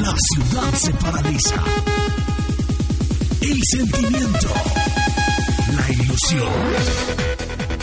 La ciudad se paraliza. El sentimiento. La ilusión.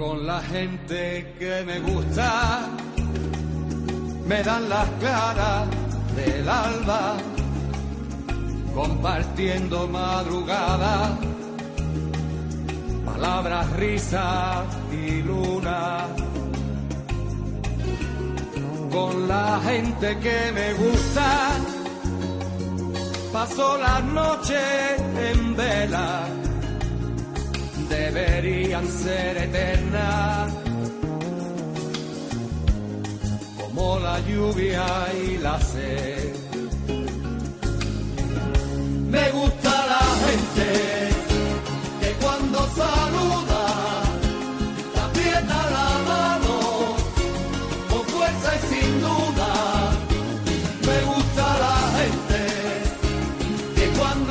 Con la gente que me gusta, me dan las caras del alba, compartiendo madrugada, palabras, risas y luna. Con la gente que me gusta, paso las noches en vela deberían ser eternas, como la lluvia y la sed.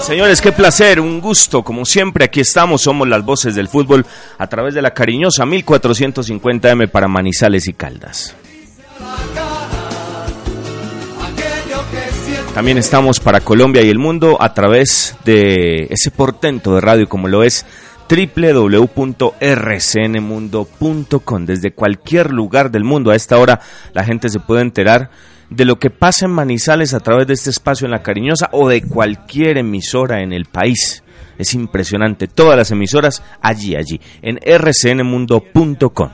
Señores, qué placer, un gusto, como siempre, aquí estamos, somos las voces del fútbol a través de la cariñosa 1450M para Manizales y Caldas. También estamos para Colombia y el mundo a través de ese portento de radio como lo es www.rcnmundo.com. Desde cualquier lugar del mundo a esta hora la gente se puede enterar de lo que pasa en Manizales a través de este espacio en La Cariñosa o de cualquier emisora en el país. Es impresionante, todas las emisoras allí, allí, en rcnmundo.com.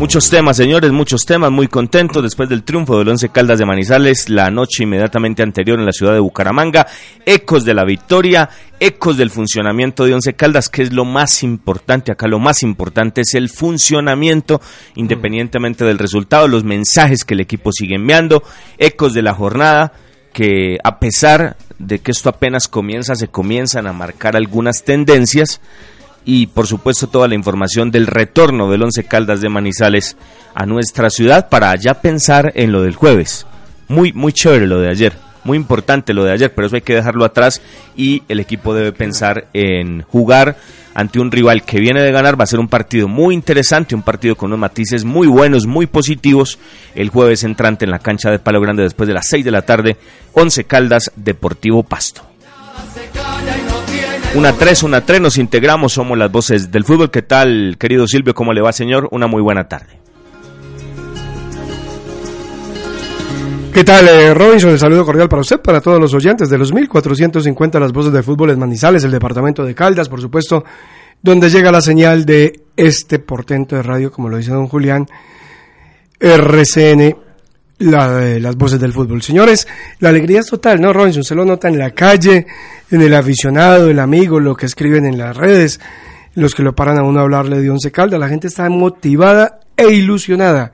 Muchos temas, señores, muchos temas, muy contentos después del triunfo del Once Caldas de Manizales la noche inmediatamente anterior en la ciudad de Bucaramanga, ecos de la victoria, ecos del funcionamiento de Once Caldas, que es lo más importante, acá lo más importante es el funcionamiento, independientemente del resultado, los mensajes que el equipo sigue enviando, ecos de la jornada, que a pesar de que esto apenas comienza, se comienzan a marcar algunas tendencias, y por supuesto toda la información del retorno del Once Caldas de Manizales a nuestra ciudad para ya pensar en lo del jueves. Muy, muy chévere lo de ayer, muy importante lo de ayer, pero eso hay que dejarlo atrás y el equipo debe pensar en jugar ante un rival que viene de ganar. Va a ser un partido muy interesante, un partido con unos matices muy buenos, muy positivos. El jueves entrante en la cancha de Palo Grande después de las 6 de la tarde, Once Caldas Deportivo Pasto. Una 3, una 3, nos integramos, somos las voces del fútbol. ¿Qué tal, querido Silvio? ¿Cómo le va, señor? Una muy buena tarde. ¿Qué tal, eh, Robinson? El saludo cordial para usted, para todos los oyentes de los 1450 Las Voces de Fútbol en Manizales, el departamento de Caldas, por supuesto, donde llega la señal de este portento de radio, como lo dice don Julián, RCN, la de las voces del fútbol. Señores, la alegría es total, ¿no, Robinson? Se lo nota en la calle, en el aficionado, el amigo, lo que escriben en las redes, los que lo paran a uno a hablarle de Once Caldas. La gente está motivada e ilusionada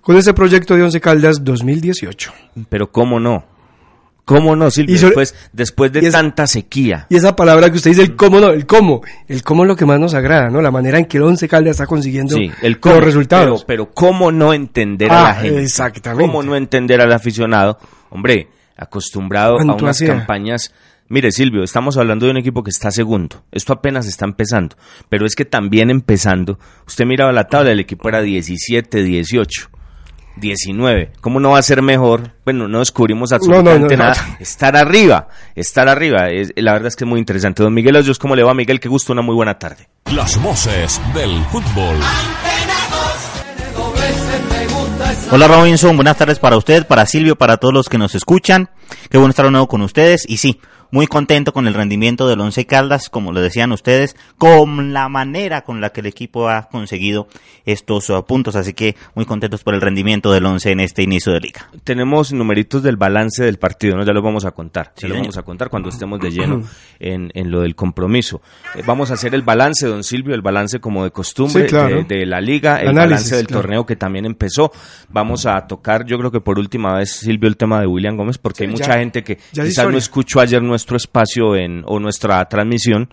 con ese proyecto de Once Caldas 2018. Pero ¿cómo no? ¿Cómo no, Silvio? Sobre- Después, después de tanta sequía. Y esa palabra que usted dice, el cómo no, el cómo, el cómo es lo que más nos agrada, ¿no? La manera en que el Once Caldas está consiguiendo Sí, el cómo, los resultados. Pero, pero ¿cómo no entender a Ah, la gente? exactamente. ¿Cómo no entender al aficionado? Hombre, acostumbrado a ¿Cuánto unas campañas... Mire, Silvio, estamos hablando de un equipo que está segundo. Esto apenas está empezando. Pero es que también empezando, usted miraba la tabla, el equipo era 17, 18. 19. ¿Cómo no va a ser mejor? Bueno, no descubrimos absolutamente no, no. nada. Estar arriba, estar arriba. Es- la verdad es que es muy interesante. Don Miguel Hoyos, ¿cómo le va, Miguel? Qué gusto, una muy buena tarde. Las voces del fútbol. Hola Robinson, buenas tardes para usted, para Silvio, para todos los que nos escuchan. Qué bueno estar de nuevo con ustedes. Y sí, muy contento con el rendimiento del Once Caldas, como lo decían ustedes, con la manera con la que el equipo ha conseguido estos uh, puntos. Así que muy contentos por el rendimiento del Once en este inicio de liga. Tenemos numeritos del balance del partido, ¿no? Ya los vamos a contar. ya los vamos a contar cuando estemos de lleno en, en lo del compromiso. Eh, vamos a hacer el balance, don Silvio, el balance como de costumbre de, de, la liga, el balance del torneo que también empezó. Vamos a tocar, yo creo que por última vez, Silvio, el tema de William Gómez, porque hay mucha gente que quizás no escuchó ayer nuestro nuestro espacio en, o nuestra transmisión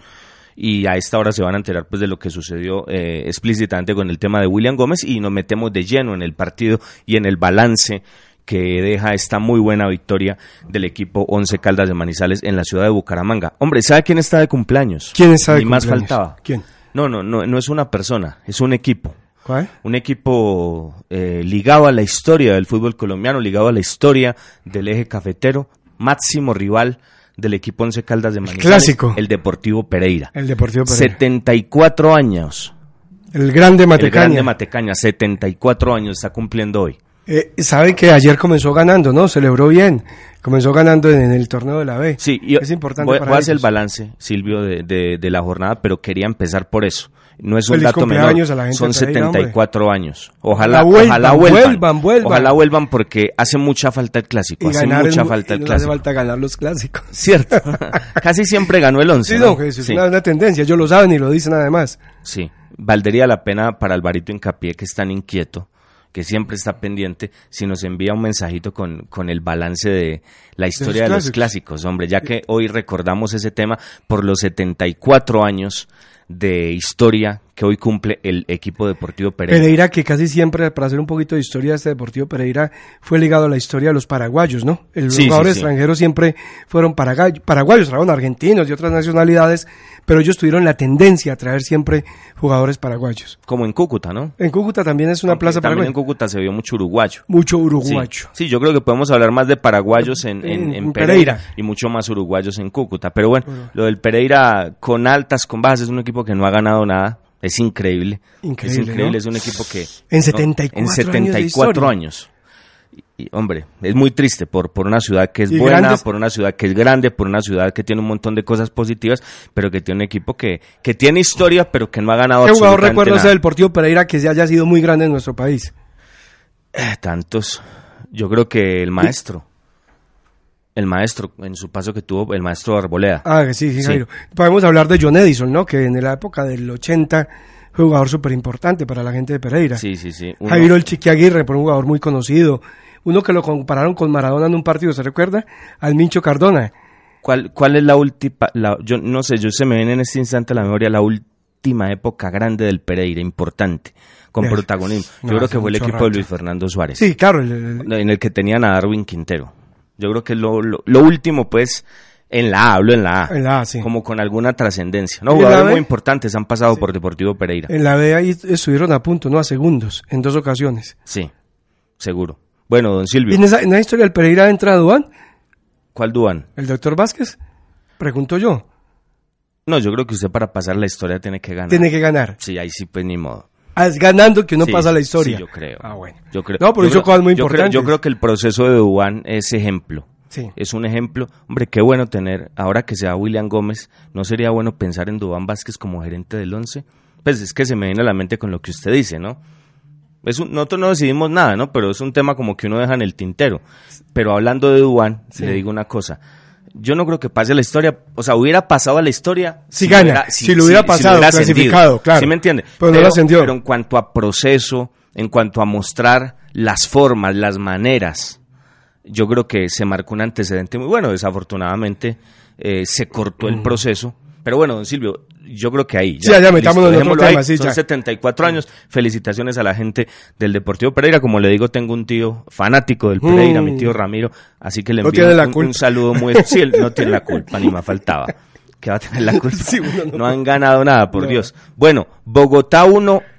y a esta hora se van a enterar pues de lo que sucedió eh, explícitamente con el tema de William Gómez y nos metemos de lleno en el partido y en el balance que deja esta muy buena victoria del equipo Once Caldas de Manizales en la ciudad de Bucaramanga. Hombre, ¿sabe quién está de cumpleaños? ¿Quién está de Ni más faltaba. ¿Quién? No, no, no, no es una persona, es un equipo. ¿Cuál? Un equipo eh, ligado a la historia del fútbol colombiano, ligado a la historia del eje cafetero, máximo rival del equipo Once Caldas de Manizales. Clásico. El Deportivo Pereira. El Deportivo Pereira. 74 años. El grande Matecaña. El grande Matecaña, 74 años está cumpliendo hoy. Eh, sabe que ayer comenzó ganando, ¿no? Celebró bien. Comenzó ganando en, el torneo de la B. Sí, es importante. Voy, voy a hacer el balance, Silvio, de, de, de, la jornada, pero quería empezar por eso. No es un dato menor. Son 74 años. Ojalá, ojalá vuelvan, Ojalá vuelvan porque hace mucha falta el clásico. hace mucha falta el clásico. Hace falta ganar los clásicos. Cierto. Casi siempre ganó el 11. Sí, no, es sí. una, tendencia. Ellos lo saben y lo dicen además. Sí. Valdría la pena para Alvarito Incapié, que es tan inquieto que siempre está pendiente, si nos envía un mensajito con, con el balance de la historia de los, de los clásicos, hombre, ya que hoy recordamos ese tema por los 74 años de historia que hoy cumple el equipo deportivo Pereira. Pereira, que casi siempre, para hacer un poquito de historia, este deportivo Pereira fue ligado a la historia de los paraguayos, ¿no? Los jugadores extranjeros siempre fueron paraguayos, trajeron argentinos y otras nacionalidades, pero ellos tuvieron la tendencia a traer siempre jugadores paraguayos. Como en Cúcuta, ¿no? En Cúcuta también es una plaza También en Cúcuta se vio mucho uruguayo. Mucho uruguayo. Sí, yo creo que podemos hablar más de paraguayos en, en, Pereira, y mucho más uruguayos en Cúcuta. Pero bueno, lo del Pereira con altas, con bajas, es un equipo que no ha ganado nada es increíble. Increíble. Es increíble, es un equipo que. En 74, en 74 años. Y, hombre, es muy triste por, por una ciudad que es buena, por una ciudad que es grande, por una ciudad que tiene un montón de cosas positivas, pero que tiene un equipo que, que tiene historia, pero que no ha ganado ¿Qué jugador recuerdo ese del Deportivo Pereira que haya sido muy grande en nuestro país? Eh, tantos. Yo creo que el maestro el maestro, en su paso que tuvo, el maestro Arboleda. Ah, sí, sí, Jairo. Podemos hablar de John Edison, ¿no? Que en la época del 80 fue un jugador súper importante para la gente de Pereira. Sí, sí, sí. Jairo el Chiqui Aguirre, por un jugador muy conocido. Uno que lo compararon con Maradona en un partido, ¿se recuerda? Al Mincho Cardona. ¿Cuál, cuál es la última? yo no sé, yo se me viene en este instante a la memoria la última época grande del Pereira, importante con protagonismo. Yo creo que fue el equipo de Luis Fernando Suárez. Sí, claro. en el que tenían a Darwin Quintero. Yo creo que lo, lo, último, pues, en la A, hablo en la A. En la A, sí. Como con alguna trascendencia. No, jugadores muy importantes han pasado por Deportivo Pereira. En la B ahí estuvieron a punto, no a segundos, en dos ocasiones. Sí, seguro. Bueno, don Silvio. ¿Y en esa, en la historia del Pereira entra Duan? ¿Cuál Duan? ¿El doctor Vázquez? Pregunto yo. No, yo creo que usted para pasar la historia tiene que ganar. Tiene que ganar. Sí, ahí sí, pues ni modo. Ah, es ganando que uno pasa la historia. Sí, yo creo. Ah, bueno. Yo creo. No, pero eso cosas muy importantes. yo creo que el proceso de Dubán es ejemplo. Sí. Es un ejemplo. Hombre, qué bueno tener, ahora que sea William Gómez, ¿no sería bueno pensar en Dubán Vázquez como gerente del once? Pues es que se me viene a la mente con lo que usted dice, ¿no? Es nosotros no decidimos nada, ¿no? Pero es un tema como que uno deja en el tintero. Pero hablando de Dubán, le digo una cosa yo no creo que pase la historia, o sea, hubiera pasado a la historia si, gana, si, lo hubiera pasado, clasificado, claro. ¿Sí me entiende? Pero, no pero en cuanto a proceso, en cuanto a mostrar las formas, las maneras, yo creo que se marcó un antecedente muy bueno. Desafortunadamente eh, se cortó el proceso. Pero bueno, don Silvio, yo creo que ahí. Ya, sí, ya metámonos en otro tema, sí, Son 74 años. Felicitaciones a la gente del Deportivo Pereira. Como le digo, tengo un tío fanático del Pereira, mi tío mm. Ramiro. Así que le envío un, saludo muy especial. no tiene la culpa, ni me faltaba. Que va a tener la culpa. no, han ganado nada, por Dios. Bueno, Bogotá 1, a-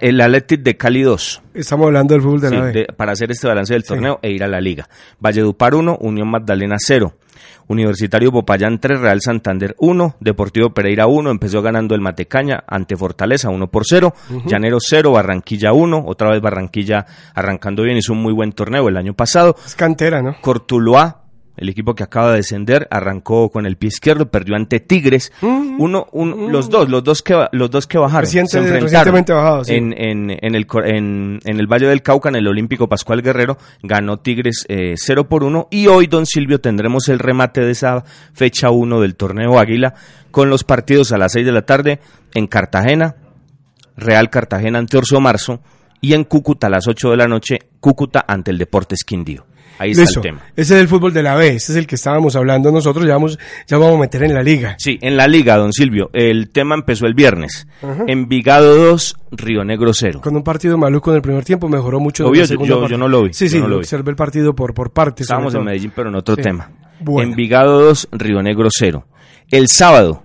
el Athletic de Cali 2. Estamos hablando del fútbol de Sí, la B. de- para hacer este balance del torneo e ir a la liga. Valledupar 1, Unión Magdalena 0. Universitario Popayán 3, Real Santander 1, Deportivo Pereira 1, empezó ganando el Matecaña ante Fortaleza 1 por 0, Llanero 0, Barranquilla 1, otra vez Barranquilla arrancando bien, hizo un muy buen torneo el año pasado. Es cantera, ¿no? Cortuluá, el equipo que acaba de descender, arrancó con el pie izquierdo, perdió ante Tigres. Uno, un- los dos, los dos que los dos que bajaron, Reciente- se enfrentaron recientemente bajados, sí. en, en, en el en, en el Valle del Cauca, en el Olímpico Pascual Guerrero, ganó Tigres eh, 0 por 1 y hoy Don Silvio tendremos el remate de esa fecha 1 del torneo Águila con los partidos a las 6 de la tarde en Cartagena, Real Cartagena ante Orso Marzo y en Cúcuta a las 8 de la noche, Cúcuta ante el Deportes Quindío. Ahí está el tema. Ese es el fútbol de la B. Ese es el que estábamos hablando nosotros. Ya vamos, ya vamos a meter en la liga. Sí, en la liga, don Silvio, el tema empezó el viernes. Envigado 2, Río Negro 0. Con un partido maluco en el primer tiempo, mejoró mucho. Lo en vio, la yo- no lo vi, Sí, sí, no lo vi. observé el partido por, por partes. Estábamos en. Medellín, pero en otro Sí. tema. Bueno. Envigado 2, Río Negro 0. El sábado,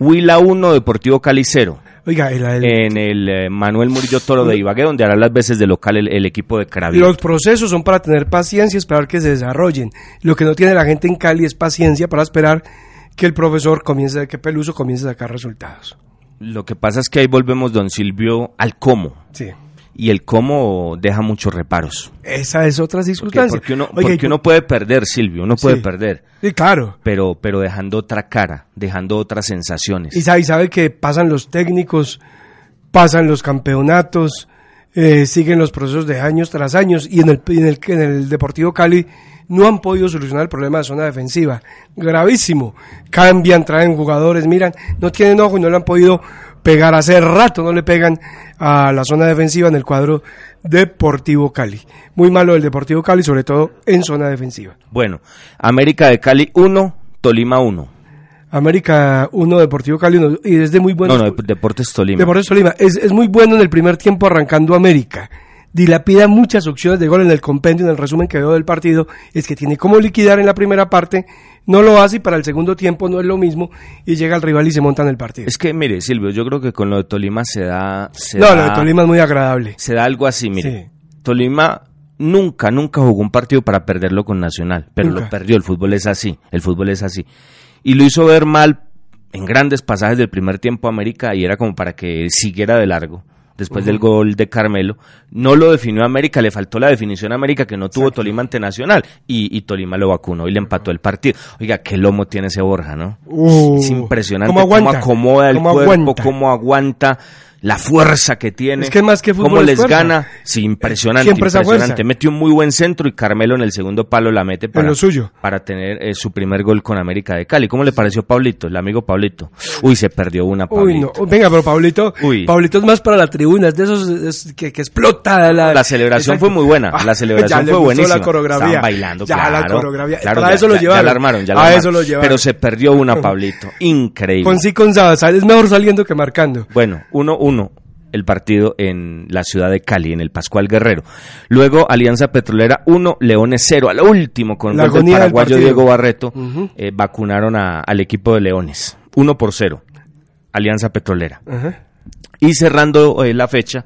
Huila 1, Deportivo Cali 0. Oiga, el- el- En el eh, Manuel Murillo Toro de Ibagué, donde hará las veces de local el, el equipo de Carabineros. los procesos son para tener paciencia y esperar que se desarrollen. Lo que no tiene la gente en Cali es paciencia para esperar que el profesor comience, que Peluso comience a sacar resultados. Lo que pasa es que ahí volvemos, don Silvio, al cómo. Sí. Y el cómo deja muchos reparos. Esa es otra Porque, circunstancia. porque uno, Oiga, porque uno puede perder, Silvio, uno puede Sí. perder. Sí, claro. pero, pero dejando otra cara, dejando otras sensaciones. Y sabe, sabe que pasan los técnicos, pasan los campeonatos, eh, siguen los procesos de años tras años y en el, en el, en el Deportivo Cali no han podido solucionar el problema de zona defensiva. Gravísimo. Cambian, traen jugadores, miran, no tienen ojo y no le han podido pegar hace rato, no le pegan a la zona defensiva en el cuadro Deportivo Cali. Muy malo el Deportivo Cali, sobre todo en zona defensiva. Bueno, América de Cali 1, Tolima 1. América 1, Deportivo Cali 1, y es de muy buenos... No, no, Deportes Tolima. Deportes Tolima es, es muy bueno en el primer tiempo arrancando América. Dilapida muchas opciones de gol en el compendio, en el resumen que veo del partido, es que tiene como liquidar en la primera parte, no lo hace y para el segundo tiempo no es lo mismo y llega el rival y se monta en el partido. Es que, mire, Silvio, yo creo que con lo de Tolima se da... Se no, da, lo de Tolima es muy agradable. Se da algo así, mire. Sí. Tolima nunca, nunca jugó un partido para perderlo con Nacional, pero Nunca. lo perdió. El fútbol es así, el fútbol es así. Y lo hizo ver mal en grandes pasajes del primer tiempo a América y era como para que siguiera de largo. Después del gol de Carmelo, no lo definió América, le faltó la definición a América que no tuvo Tolima ante Nacional y, y Tolima lo vacunó y le empató el partido. Oiga, qué lomo tiene ese Borja, ¿no? Uh, es impresionante ¿cómo aguanta? acomoda el ¿Cómo cuerpo, aguanta? cómo aguanta la fuerza que tiene. Es que más que fútbol cómo es les fuerza. gana. Sí, impresionante, Siempre impresionante. Metió un muy buen centro y Carmelo en el segundo palo la mete para, lo suyo. para tener eh, su primer gol con América de Cali. ¿Cómo le pareció Pablito, el amigo Pablito? Uy, se perdió una, Uy, Pablito. no. Venga, pero Pablito, Uy. Pablito es más para la tribuna, es de esos es que, que explota la... La celebración Exacto. fue muy buena, Ah, la celebración ya fue buenísima. la coreografía. Estaban bailando, ya claro. la coreografía. claro, para ya- eso lo llevaron. Ya la armaron, ya la armaron. eso lo llevaron. Pero se perdió una, Pablito. Increíble. Con sí, con Sabasal, es mejor saliendo que marcando. Bueno, 1-1 el partido en la ciudad de Cali, en el Pascual Guerrero. Luego Alianza Petrolera 1, Leones 0. A lo último, con del paraguayo. Diego Barreto, eh, vacunaron a- al equipo de Leones. 1 por 0. Alianza Petrolera. Y cerrando eh, la fecha,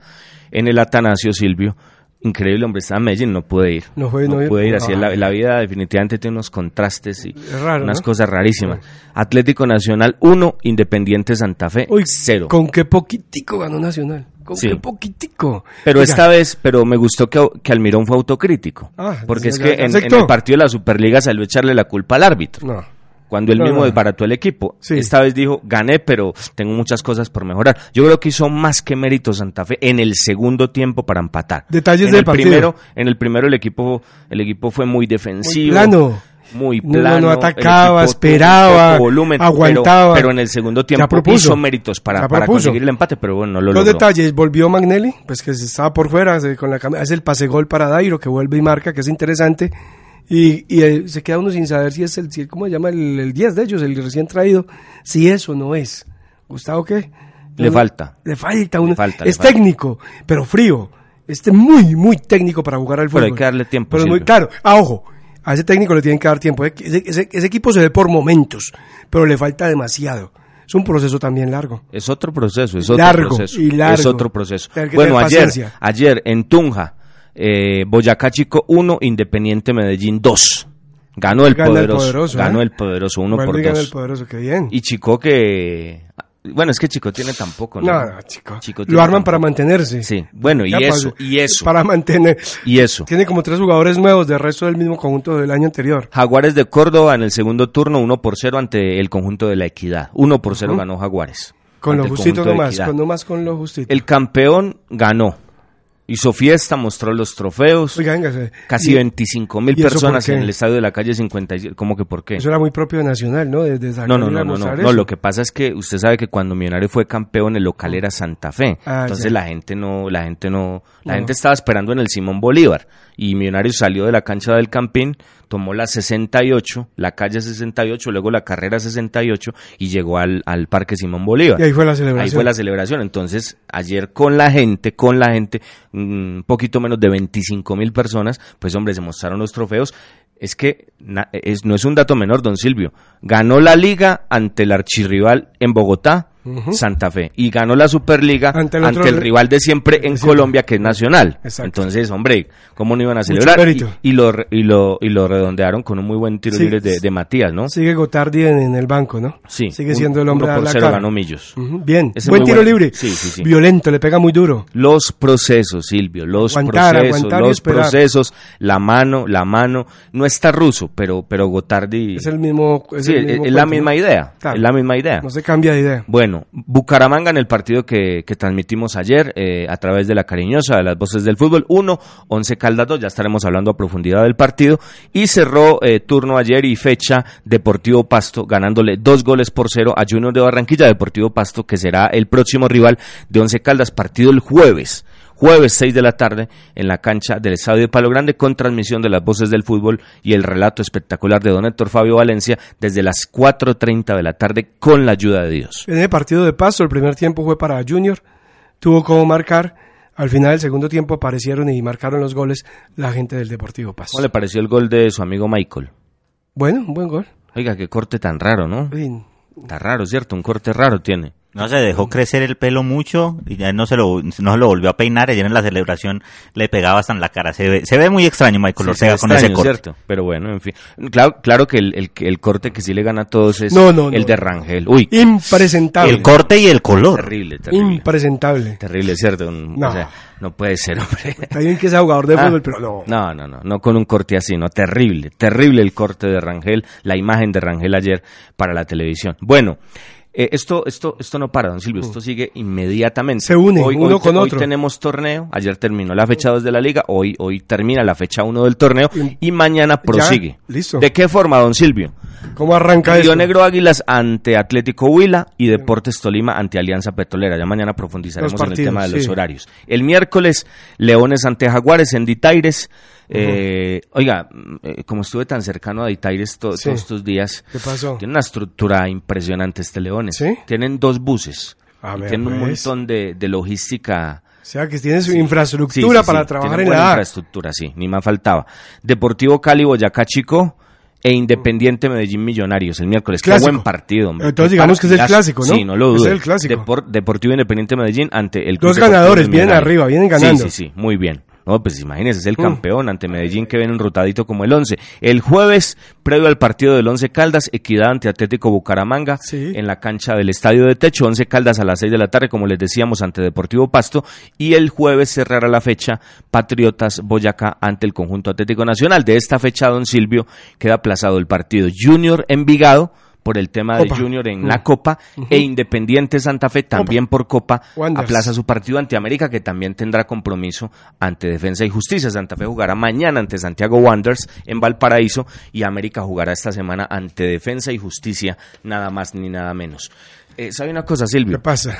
en el Atanasio Silvio, increíble, hombre, estaba en Medellín, no pude ir. No fue- no- pude ir, así es la, Ah. la vida definitivamente tiene unos contrastes y raro, unas ¿no? cosas rarísimas. Atlético Nacional 1, Independiente Santa Fe Uy, 0. Con qué poquitico ganó Nacional. Con Sí. qué poquitico. Pero Oiga, esta vez, pero me gustó que, que Almirón fue autocrítico. Ah, porque es que en, en el partido de la Superliga salió a echarle la culpa al árbitro. No. Cuando él mismo desbarató el equipo. Sí. Esta vez dijo, gané, pero tengo muchas cosas por mejorar. Yo creo que hizo más que mérito Santa Fe en el segundo tiempo para empatar. Detalles en del el partido. Primero, en el primero el equipo, el equipo fue muy defensivo. Muy plano. Muy No, no, plano. no atacaba, esperaba, volumen, aguantaba. Pero, en el segundo tiempo propuso. hizo méritos para, para conseguir el empate, pero bueno, no lo Los logró. detalles, volvió Magnelli, pues que se estaba por fuera, con la hace el pase gol para Dairo, que vuelve y marca, que es interesante, y, y, eh, se queda uno sin saber si es el, si- ¿cómo se llama? El, el 10 de ellos, el recién traído, si eso no es. ¿Gustavo qué? Le falta. Le falta, uno, Le falta, le es falta. técnico, pero frío, este muy, muy técnico para jugar al Pero fútbol. hay que darle tiempo, Pero es muy claro, ah, ojo, a ese técnico le tienen que dar tiempo, ese, ese- ese equipo se ve por momentos, pero le falta demasiado. Es un proceso también largo. Es otro proceso, es otro Largo proceso. y largo. Es otro proceso. Bueno, ayer, ayer en Tunja, eh, Boyacá Chico 1, Independiente Medellín 2. Ganó el Gana el poderoso. poderoso, ganó ¿eh? el poderoso 1 Vuelve por y gana el 2. poderoso, qué bien. Y Chico que... Bueno, es que Chico tiene tampoco, ¿no? no, no, chico. Chico Lo arman para tampoco. mantenerse. Sí, bueno, y Ya, eso, pues, y eso, Para mantener. y eso. Tiene como tres jugadores nuevos del resto del mismo conjunto del año anterior. Jaguares de Córdoba en el segundo turno 1 por 0 ante el conjunto de la Equidad. 1 por 0 Ujú. ganó Jaguares. Con lo justito nomás, con nomás con lo justito. El campeón ganó. Hizo fiesta, mostró los trofeos. Oiga, véngase. Casi Y 25 mil ¿y eso personas en el estadio de la calle 57. ¿Cómo que por qué? Eso era muy propio de Nacional, ¿no? Desde No, no, no, no, no, no. Lo que pasa es que usted sabe que cuando Millonario fue campeón, el local era Santa Fe. Ah, Entonces ya. la gente no, la gente no, la No. gente estaba esperando en el Simón Bolívar y Millonario salió de la cancha del Campín, tomó la 68, la calle 68, luego la carrera 68 y llegó al, al Parque Simón Bolívar. Y ahí fue la celebración. Ahí fue la celebración. Entonces, ayer con la gente, con la gente, un poquito menos de 25 mil personas, pues hombre, se mostraron los trofeos. Es que na- es, no es un dato menor, don Silvio. Ganó la liga ante el archirrival en Bogotá, Santa Fe. Y ganó la Superliga Ante ante el rival de siempre en. Colombia, que es Nacional. Exacto. Entonces, hombre, ¿cómo no iban a celebrar? Y, y lo, y, lo, y lo redondearon con un muy buen tiro Sí. libre de, de Matías, ¿no? Sigue Gotardi en, en el banco, ¿no? Sí. Sigue un- siendo el hombre por la cero cara. ganó Millos. Bien. Ese Buen tiro bueno. libre. Sí, sí, sí. Violento, le pega muy duro. Los procesos, Silvio, los Aguantar, procesos, aguantar los procesos, la mano, la mano, no está ruso, pero, pero Gotardi, Es el mismo. Es, sí, el es, mismo es la misma ¿no? idea, Claro. es la misma idea. No se cambia de idea. Bueno, Bucaramanga en el partido que, que transmitimos ayer eh, a través de la cariñosa de las voces del fútbol, 1, 11 Caldas 2, ya estaremos hablando a profundidad del partido, y cerró eh, turno ayer y fecha Deportivo Pasto, ganándole dos goles por cero a Junior de Barranquilla, Deportivo Pasto, que será el próximo rival de 11 Caldas, partido el jueves. Jueves 6 de la tarde en la cancha del Estadio de Palo Grande con transmisión de las voces del fútbol y el relato espectacular de don Héctor Fabio Valencia desde las 4.30 de la tarde con la ayuda de Dios. En el partido de paso, el primer tiempo fue para Junior. Tuvo como marcar. Al final del segundo tiempo aparecieron y marcaron los goles la gente del Deportivo Pasto. ¿Cómo le pareció el gol de su amigo Michael? Bueno, un buen gol. Oiga, qué corte tan raro, ¿no? Uy, Está raro, ¿cierto? Un corte raro tiene. No se dejó crecer el pelo mucho y ya no se lo, no se lo volvió a peinar. Ayer en la celebración le pegaba hasta en la cara. Se ve, se ve muy extraño Michael Sí, Ortega con extraño, ese corte. ¿cierto? Pero bueno, en fin. Claro, claro que el, el, el corte que sí le gana a todos es No, no, el no. de Rangel. Uy, impresentable. El corte y el color. terrible, terrible. Impresentable. Terrible, ¿cierto? Un- No. o sea, no puede ser, hombre. Está bien que sea jugador de Ah, fútbol, pero no. No, no, no, no con un corte así, no, terrible, terrible el corte de Rangel, la imagen de Rangel ayer para la televisión. Bueno, eh, esto, esto, esto no para, don Silvio, esto sigue inmediatamente. Mm. Se une hoy, uno hoy- con hoy otro. tenemos torneo, ayer terminó la fecha 2 de la liga, hoy, hoy termina la fecha 1 del torneo Y- mañana prosigue. listo. ¿De qué forma, don Silvio? ¿Cómo arranca Río? Negro Águilas ante Atlético Huila y Deportes Tolima ante Alianza Petrolera. Ya mañana profundizaremos en el tema de los sí. horarios. El miércoles, Leones ante Jaguares en Ditaires. Eh, Oiga, eh, como estuve tan cercano a Ditaires to- Sí. todos estos días, ¿Qué pasó? tiene una estructura impresionante este Leones. ¿Sí? Tienen dos buses. A y ver, tienen un pues. montón de, de logística. O sea, que tiene su Sí, infraestructura para trabajar tienen en buena la infraestructura, sí, ni más faltaba. Deportivo Cali, Boyacá Chico e Independiente Medellín Millonarios el miércoles. Qué Clásico. buen partido, hombre. Entonces Qué digamos que es el clásico, ¿no? Sí, no lo Es dudo. el clásico. Deportivo Independiente Medellín ante el Dos ganadores, vienen arriba, vienen ganando. Sí, sí, sí, muy bien. No, pues imagínese, es el Mm. campeón ante Medellín que viene enrutadito como el 11. El jueves, previo al partido del 11 Caldas, Equidad ante Atlético Bucaramanga Sí. en la cancha del Estadio de Techo, 11 Caldas a las 6 de la tarde, como les decíamos, ante Deportivo Pasto. Y el jueves cerrará la fecha Patriotas Boyacá ante el conjunto Atlético Nacional. De esta fecha, don Silvio, queda aplazado el partido Junior Envigado por el tema Copa. de Junior en Mm. la Copa e Independiente Santa Fe también por Copa aplaza su partido ante América que también tendrá compromiso ante Defensa y Justicia. Santa Fe jugará mañana ante Santiago Wanderers en Valparaíso y América jugará esta semana ante Defensa y Justicia, nada más ni nada menos. Eh, ¿Sabe una cosa, ¿Qué Silvio? pasa?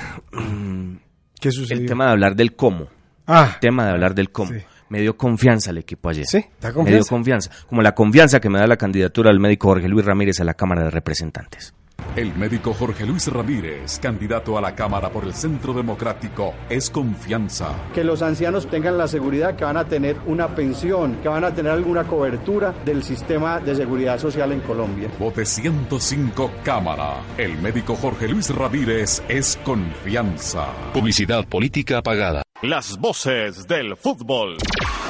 ¿Qué sucedió? El tema de hablar del cómo. Ah, tema de hablar del cómo. Sí. Me dio confianza el equipo ayer. Sí, da Me dio confianza. confianza. Como la confianza que me da la candidatura del médico Jorge Luis Ramírez a la Cámara de Representantes. El médico Jorge Luis Ramírez, candidato a la Cámara por el Centro Democrático, es confianza. Que los ancianos tengan la seguridad que van a tener una pensión, que van a tener alguna cobertura del sistema de seguridad social en Colombia. Vote 105 Cámara. El médico Jorge Luis Ramírez es confianza. Publicidad política pagada. Las voces del fútbol.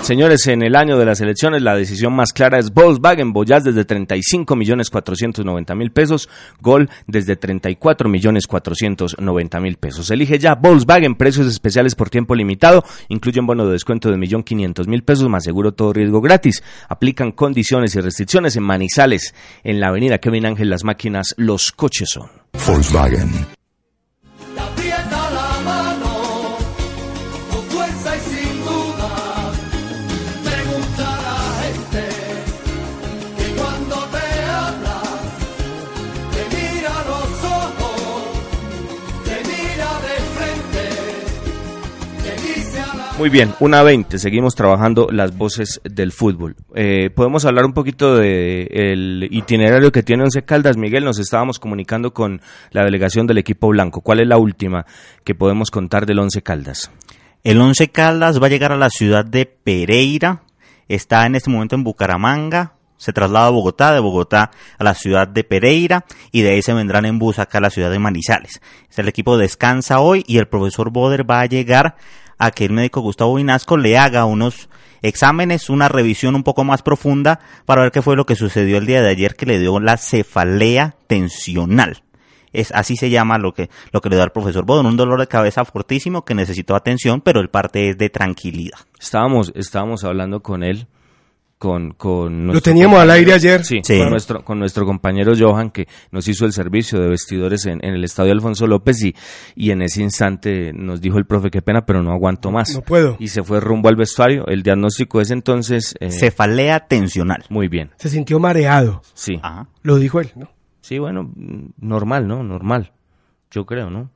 Señores, en el año de las elecciones la decisión más clara es Volkswagen Boyaz desde 35 millones 490 mil pesos, Gol desde 34 millones 490 mil pesos. Elige ya Volkswagen, precios especiales por tiempo limitado, incluyen bono de descuento de 1.500.000 pesos más seguro todo riesgo gratis. Aplican condiciones y restricciones en Manizales, en la avenida Kevin Ángel Las Máquinas, los coches son. Volkswagen. Muy bien, una 20, seguimos trabajando las voces del fútbol. Eh, Podemos hablar un poquito del el itinerario que tiene Once Caldas. Miguel, nos estábamos comunicando con la delegación del equipo blanco. ¿Cuál es la última que podemos contar del Once Caldas? El Once Caldas va a llegar a la ciudad de Pereira, está en este momento en Bucaramanga, se traslada a Bogotá, de Bogotá a la ciudad de Pereira y de ahí se vendrán en bus acá a la ciudad de Manizales. El equipo descansa hoy y el profesor Boder va a llegar a que el médico Gustavo Vinasco le haga unos exámenes, una revisión un poco más profunda para ver qué fue lo que sucedió el día de ayer que le dio la cefalea tensional. Es, así se llama lo que, lo que le da el profesor Bodon, un dolor de cabeza fortísimo que necesitó atención, pero el parte es de tranquilidad. Estábamos, estábamos hablando con él con, con Lo teníamos al aire ayer. Sí, con, nuestro, con nuestro compañero Johan, que nos hizo el servicio de vestidores en, en, el estadio Alfonso López, y, y en ese instante nos dijo el profe, qué pena, pero no aguanto más. No puedo. Y se fue rumbo al vestuario. El diagnóstico es entonces... Eh, Cefalea tensional. Muy bien. Se sintió mareado. Sí. Ajá. Lo dijo él, ¿no? Sí, bueno, normal, ¿no? Normal. Yo creo, ¿no?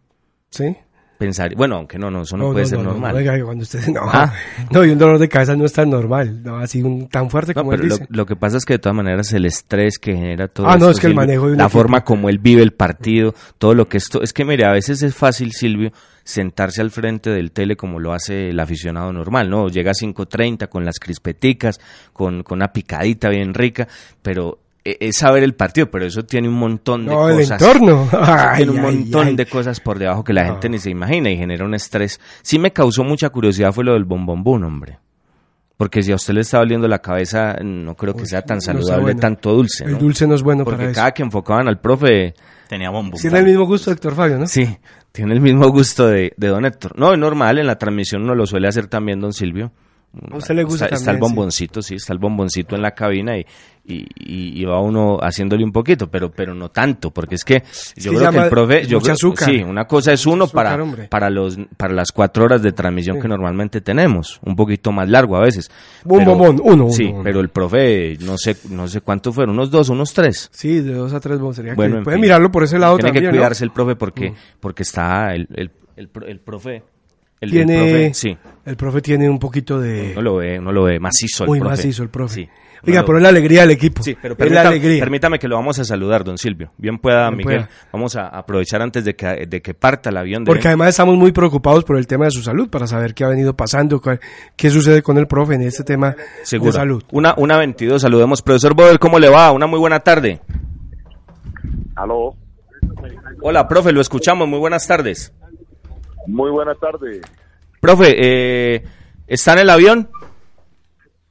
Sí pensar, bueno, aunque no, no, eso no, puede ser normal. No, oiga, cuando usted, no, ¿Ah? no, y un dolor de cabeza no es tan normal, no, así un, tan fuerte como pero él dice. Lo, lo, que pasa es que de todas maneras el estrés que genera todo Ah, no, esto, es que el manejo de la equipo. forma como él vive el partido, todo lo que esto, es que mire, a veces es fácil, Silvio, sentarse al frente del tele como lo hace el aficionado normal, ¿no? Llega a 5.30 con las crispeticas, con, con una picadita bien rica, pero es saber el partido, pero eso tiene un montón de No, el cosas. entorno. Eso Ay, tiene un ay, montón ay. de cosas por debajo que la No. gente ni se imagina y genera un estrés. Sí me causó mucha curiosidad fue lo del bombombón, hombre. Porque si a usted le está doliendo la cabeza, no creo que Uy, sea tan no saludable, bueno. tanto dulce. El dulce no es bueno Porque para eso. cada que enfocaban al profe, Tenía bombo. Tiene el mismo gusto Héctor Fabio, ¿no? sí, tiene el mismo gusto de, de don Héctor. No, es normal, en la transmisión uno lo suele hacer también don Silvio. A usted le gusta está, está el sí. bomboncito, sí. está el bomboncito en la cabina y, y, y- y va uno haciéndole un poquito, pero pero no tanto, porque es que yo que creo que el profe, yo creo- azúcar. sí, una cosa es uno Azúcar, para hombre. para los para las cuatro horas de transmisión Sí. que normalmente tenemos, un poquito más largo a veces. Pero- uno, Sí, uno, pero el profe, no sé no sé cuántos fueron, unos dos, unos tres. Sí, de dos a tres sería Bueno, que Puede fin. mirarlo por ese lado Tiene también, que ¿no? cuidarse el profe porque Mm. porque está el el, el, pro- el profe el, el Tiene, profe, sí, el profe tiene un poquito de... no lo ve, no lo ve macizo el Muy profe. macizo el profe. Sí. Oiga, No pero es la alegría del equipo. Sí, pero es la permita- alegría. permítame que lo vamos a saludar, don Silvio. Bien pueda, Bien Miguel. pueda. Vamos a aprovechar antes de que, de que parta el avión. de Porque además estamos muy preocupados por el tema de su salud, para saber qué ha venido pasando, cuál- qué sucede con el profe en este tema Seguro. de salud. Una, una 22, saludemos. Profesor Boder, ¿cómo le va? Una muy buena tarde. Aló, Hola, profe, lo escuchamos. Muy buenas tardes. muy buenas tardes. Profe, eh, ¿está en el avión?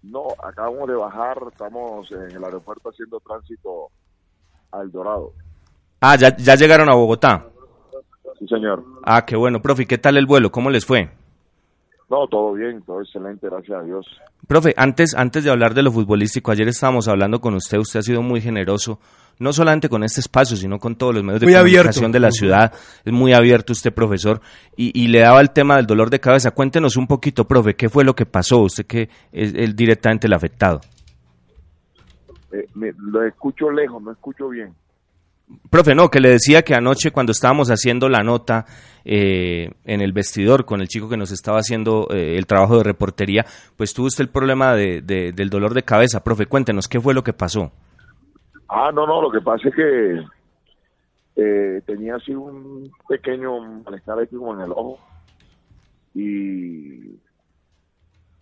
No, acabamos de bajar, estamos en el aeropuerto haciendo tránsito al Dorado. Ah, ya, ya llegaron a Bogotá. Sí, señor. Ah, qué bueno. Profe, ¿y ¿qué tal el vuelo? ¿Cómo les fue? No, todo bien, todo excelente, gracias a Dios. Profe, antes, antes de hablar de lo futbolístico, ayer estábamos hablando con usted, usted ha sido muy generoso, no solamente con este espacio, sino con todos los medios de Muy comunicación abierto. de la ciudad. Es muy abierto usted, profesor, y, y le daba el tema del dolor de cabeza. Cuéntenos un poquito, profe, ¿qué fue lo que pasó? Usted que es el directamente el afectado. Eh, me- lo escucho lejos, no escucho bien. Profe, no, que le decía que anoche cuando estábamos haciendo la nota eh, en el vestidor con el chico que nos estaba haciendo eh, el trabajo de reportería, pues tuvo usted el problema de- de- del dolor de cabeza. Profe, cuéntenos, ¿qué fue lo que pasó? Ah, no, no, lo que pasa es que eh, tenía así un pequeño malestar aquí como en el ojo. Y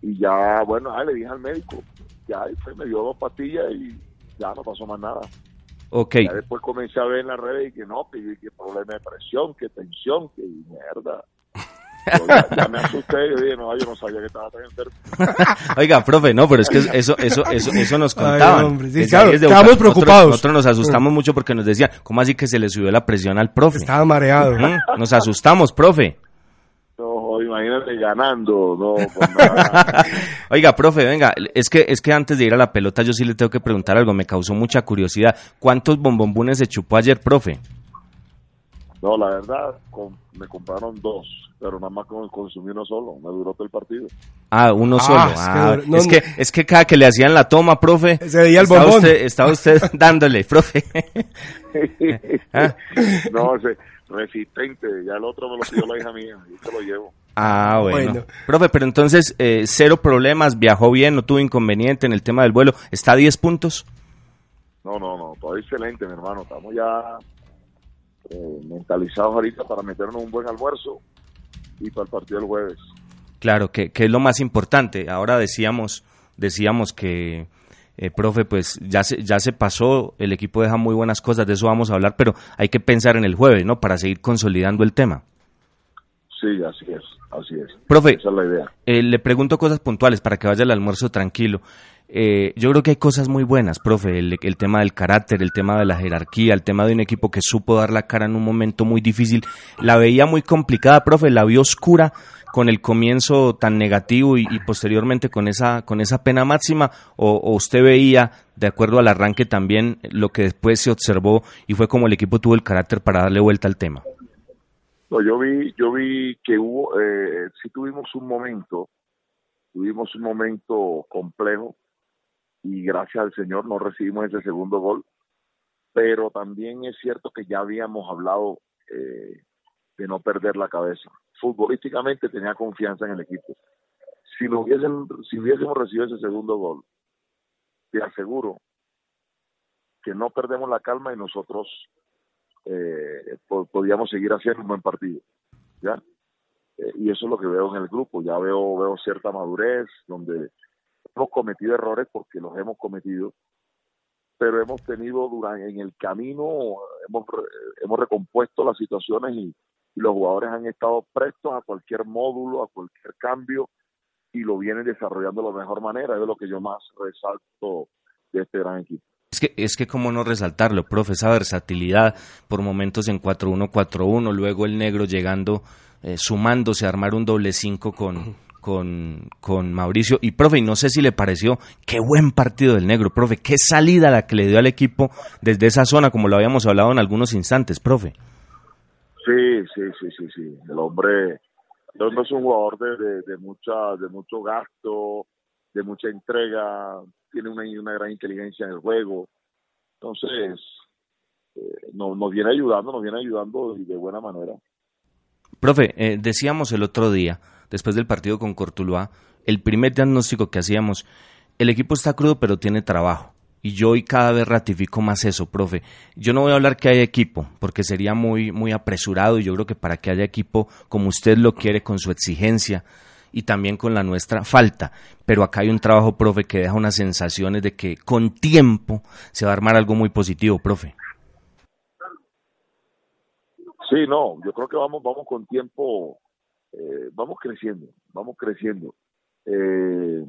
y ya bueno ah, le dije al médico ya y fue, me dio dos pastillas y ya no pasó más nada. Ok, ya después comencé a ver en las redes y que no que, que problema de presión que tensión que mierda Yo ya, ya me asusté yo dije no yo no sabía que estaba tan enfermo oiga, profe, no, pero es que eso, eso, eso, eso nos Ay, contaban. hombre, sí, Desde claro, ahí desde estábamos preocupados. Nosotros, nosotros nos asustamos mucho porque nos decían, ¿cómo así que se le subió la presión al profe? Estaba mareado. Nos asustamos, profe. no imagínate ganando no pues nada Oiga, profe, venga, es que, es que antes de ir a la pelota yo sí le tengo que preguntar algo, me causó mucha curiosidad. ¿Cuántos bombombunes se chupó ayer, profe? No, la verdad, con- me compraron dos, pero nada más con, consumí uno solo. Me duró todo el partido. Ah, uno Ah, solo. es que Ah. No, es, que, es que cada que le hacían la toma, profe, Se veía el estaba bombón. usted, estaba usted dándole, profe. Ah. no, ese resistente. Ya el otro me lo pidió la hija mía y se lo llevo. Ah, bueno. Bueno. Profe, pero entonces, eh, cero problemas, viajó bien, no tuvo inconveniente en el tema del vuelo. ¿Está a 10 puntos? No, no, no, todo excelente, mi hermano. Estamos ya eh, mentalizados ahorita para meternos un buen almuerzo y para el partido del jueves. Claro, que, que es lo más importante. Ahora decíamos, decíamos que, eh, profe, pues ya se, ya se pasó, el equipo deja muy buenas cosas, de eso vamos a hablar, pero hay que pensar en el jueves, ¿no? Para seguir consolidando el tema. Sí, así es, así es. Profe, Esa es la idea. Eh, le pregunto cosas puntuales para que vaya al almuerzo tranquilo. Eh, yo creo que hay cosas muy buenas, profe. El, el tema del carácter, el tema de la jerarquía, el tema de un equipo que supo dar la cara en un momento muy difícil. La veía muy complicada, profe. La vio oscura con el comienzo tan negativo y, y posteriormente con esa, con esa pena máxima. O, o usted veía, de acuerdo al arranque también, lo que después se observó y fue como el equipo tuvo el carácter para darle vuelta al tema. No, yo vi, yo vi que hubo, eh, sí tuvimos un momento, tuvimos un momento complejo y gracias al Señor no recibimos ese segundo gol, pero también es cierto que ya habíamos hablado eh, de no perder la cabeza. Futbolísticamente tenía confianza en el equipo. Si lo hubiesen, si hubiésemos recibido ese segundo gol, te aseguro que no perdemos la calma y nosotros eh, po- podíamos seguir haciendo un buen partido. ¿ya? Eh, y eso es lo que veo en el grupo. Ya veo, veo cierta madurez, donde hemos cometido errores porque los hemos cometido, pero hemos tenido durante en el camino, hemos, hemos recompuesto las situaciones y, y los jugadores han estado prestos a cualquier módulo, a cualquier cambio y lo vienen desarrollando de la mejor manera. Es lo que yo más resalto de este gran equipo. Es que, es que cómo no resaltarlo, profe, esa versatilidad por momentos en 4-1-4-1, luego el negro llegando, eh, sumándose a armar un doble 5 con, con, con Mauricio. Y profe, y no sé si le pareció, qué buen partido del negro, profe, qué salida la que le dio al equipo desde esa zona, como lo habíamos hablado en algunos instantes, profe. Sí, sí, sí, sí, sí. El hombre, el hombre es un jugador de, de, de mucha, de mucho gasto, de mucha entrega, tiene una, una gran inteligencia en el juego. Entonces, eh, nos, nos viene ayudando, nos viene ayudando de buena manera. Profe, eh, decíamos el otro día, después del partido con Cortuluá, el primer diagnóstico que hacíamos, el equipo está crudo pero tiene trabajo. Y yo hoy cada vez ratifico más eso, profe. Yo no voy a hablar que hay equipo, porque sería muy, muy apresurado y yo creo que para que haya equipo como usted lo quiere, con su exigencia y también con la nuestra, falta. Pero acá hay un trabajo, profe, que deja unas sensaciones de que con tiempo se va a armar algo muy positivo, profe. Sí, no, yo creo que vamos, vamos con tiempo, eh, vamos creciendo, vamos creciendo. Eh,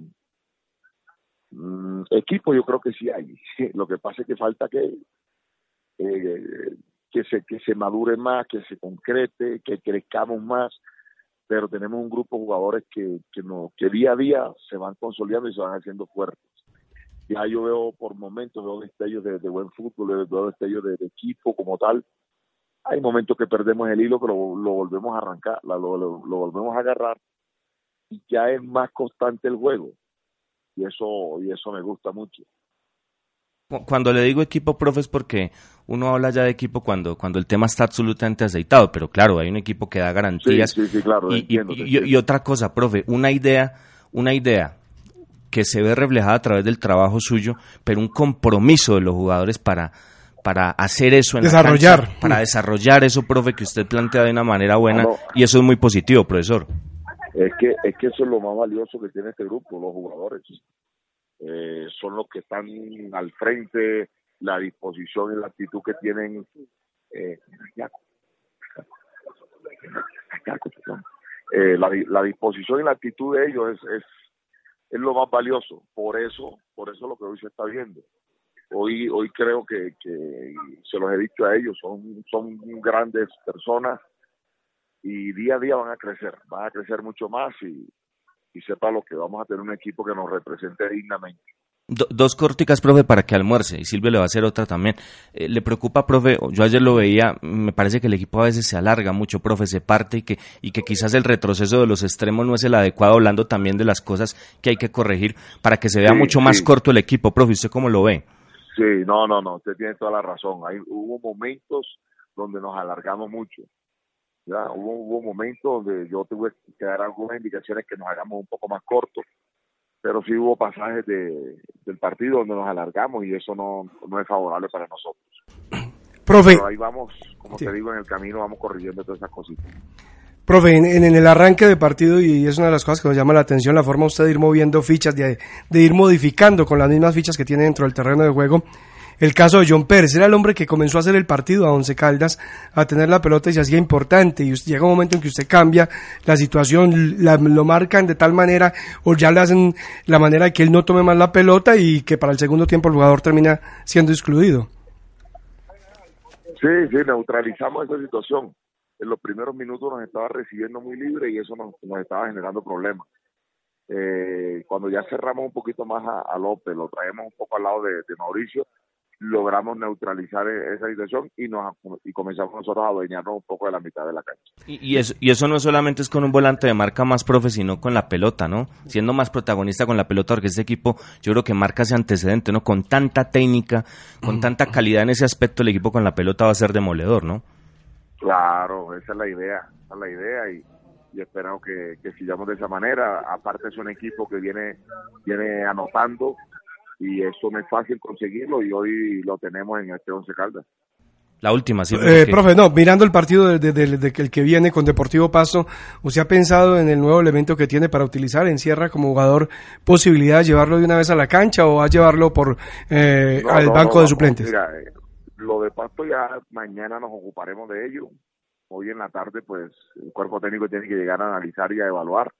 mm, equipo yo creo que sí hay. Lo que pasa es que falta que eh, que se que se madure más, que se concrete, que crezcamos más. Pero tenemos un grupo de jugadores que que día a día se van consolidando y se van haciendo fuertes. Ya yo veo por momentos veo destellos de, buen fútbol, veo destellos de, equipo como tal hay momentos que perdemos el hilo, pero lo volvemos a arrancar, lo, lo, volvemos a agarrar y ya es más constante el juego. Y eso, y eso me gusta mucho. Cuando le digo equipo, profe, es porque uno habla ya de equipo cuando, cuando el tema está absolutamente aceitado, pero claro, hay un equipo que da garantías. Sí, sí, sí claro. Y, entiendo, y, y, y otra cosa, profe, una idea, una idea que se ve reflejada a través del trabajo suyo, pero un compromiso de los jugadores para para hacer eso en desarrollar. la cancha, para desarrollar eso, profe, que usted plantea de una manera buena y eso es muy positivo, profesor. Es que es que eso es lo más valioso que tiene este grupo, los jugadores. Eh, son los que están al frente, la disposición y la actitud que tienen. Eh, eh, la, la, disposición y la actitud de ellos es, es, es lo más valioso. Por eso, por eso lo que hoy se está viendo. Hoy, hoy creo que, que se los he dicho a ellos, son, son grandes personas y día a día van a crecer, van a crecer mucho más y, y sepa lo que vamos a tener un equipo que nos represente dignamente dos corticas, profe, para que almuerce, y Silvio le va a hacer otra también. Eh, ¿Le preocupa, profe? Yo ayer lo veía, me parece que el equipo a veces se alarga mucho, profe, se parte y que, y que quizás el retroceso de los extremos no es el adecuado, hablando también de las cosas que hay que corregir para que se vea mucho más corto el equipo, profe. ¿Usted cómo lo ve? Sí, no, no, no, usted tiene toda la razón. Hay, hubo momentos donde nos alargamos mucho. Ya, hubo, hubo momentos donde yo tuve que dar algunas indicaciones que nos hagamos un poco más cortos pero sí hubo pasajes de, del partido donde nos alargamos y eso no, no es favorable para nosotros. Profe. Pero ahí vamos, como te digo, en el camino vamos corrigiendo todas esas cositas. Profe, en, en, el arranque de partido, y es una de las cosas que nos llama la atención, la forma usted de ir moviendo fichas, de, de ir modificando con las mismas fichas que tiene dentro del terreno de juego, el caso de John Pérez, era el hombre que comenzó a hacer el partido a Once Caldas, a tener la pelota y se hacía importante. Y llega un momento en que usted cambia la situación, lo marcan de tal manera, o ya le hacen la manera de que él no tome más la pelota y que para el segundo tiempo el jugador termina siendo excluido. Sí, sí, neutralizamos esa situación. En los primeros minutos nos estaba recibiendo muy libre y eso nos, estaba generando problemas. Eh, cuando ya cerramos un poquito más a, López, lo traemos un poco al lado de Mauricio, logramos neutralizar e-, esa situación y nos y comenzamos nosotros a adueñarnos un poco de la mitad de la cancha. Y, eso, y eso no solamente es con un volante de marca más profe, sino con la pelota, ¿no? Siendo más protagonista con la pelota, porque este equipo yo creo que marca ese antecedente, ¿no? Con tanta técnica, con tanta calidad en ese aspecto, el equipo con la pelota va a ser demoledor, ¿no? Claro, esa es la idea, esa es la idea y, y esperamos que, que sigamos de esa manera. Aparte es un equipo que viene, viene anotando, y eso no es fácil conseguirlo y hoy lo tenemos en este Once Caldas. La última, sí. Eh, profe, no, mirando el partido de, de, el que viene con Deportivo Pasto, ¿usted ha pensado en el nuevo elemento que tiene para utilizar en Sierra como jugador posibilidad de llevarlo de una vez a la cancha o a llevarlo por eh, al banco de suplentes? Mira, eh, lo de Pasto ya mañana nos ocuparemos de ello. Hoy en la tarde, pues, el cuerpo técnico tiene que llegar a analizar y a evaluar.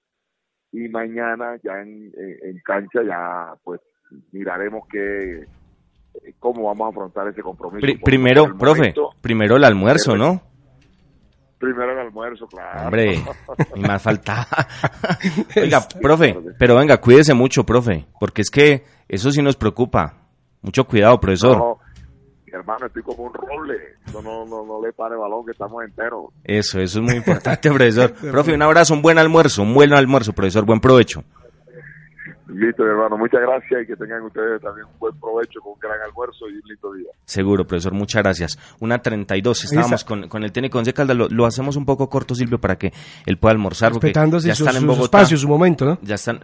Y mañana ya en, en cancha ya, pues, miraremos que cómo vamos a afrontar ese compromiso. primero, profe, primero el almuerzo, ¿no? Primero el almuerzo, claro. Hombre, y más falta. Oiga, profe, pero venga, cuídese mucho, profe, porque es que eso sí nos preocupa. Mucho cuidado, profesor. No, mi hermano, estoy como un roble. No, no, no, le pare balón, que estamos enteros. Eso, eso es muy importante, profesor. profe, un abrazo, un buen almuerzo, un buen almuerzo, profesor, buen provecho. Listo, hermano. Muchas gracias y que tengan ustedes también un buen provecho con un gran almuerzo y un lindo día. Seguro, profesor. Muchas gracias. Una 32. Estábamos con, con, el técnico Once Caldas. Lo, hacemos un poco corto, Silvio, para que él pueda almorzar. Respetándose ya están en Bogotá. Su espacio, su momento, ¿no? Ya están.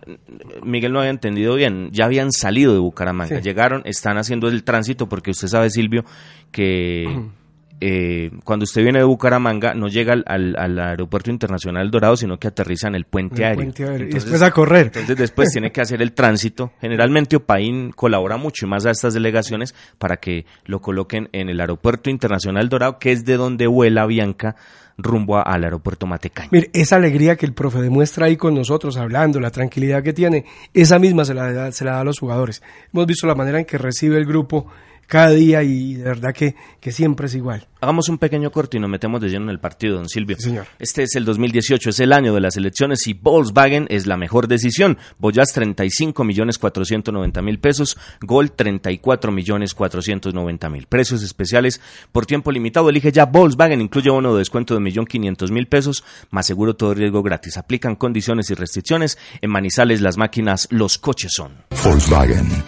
Miguel no había entendido bien. Ya habían salido de Bucaramanga. Llegaron, están haciendo el tránsito porque usted sabe, Silvio, que. Eh, cuando usted viene de Bucaramanga no llega al, aeropuerto internacional Dorado, sino que aterriza en el puente, aéreo. y después a correr. Entonces después tiene que hacer el tránsito. Generalmente Opaín colabora mucho y más a estas delegaciones para que lo coloquen en el aeropuerto internacional Dorado, que es de donde vuela Bianca rumbo al aeropuerto Matecaña. Mire, esa alegría que el profe demuestra ahí con nosotros hablando, la tranquilidad que tiene, esa misma se la, se la da a los jugadores. Hemos visto la manera en que recibe el grupo cada día y de verdad que, que siempre es igual. Hagamos un pequeño corte y nos metemos de lleno en el partido, don Silvio. señor. Este es el 2018, es el año de las elecciones y Volkswagen es la mejor decisión. Boyas 35 millones 490 mil pesos, Gol 34 millones 490 mil. Precios especiales por tiempo limitado. Elige ya Volkswagen, incluye bono de descuento de millón quinientos mil pesos, más seguro todo riesgo gratis. Aplican condiciones y restricciones. En Manizales las máquinas, los coches son. Volkswagen.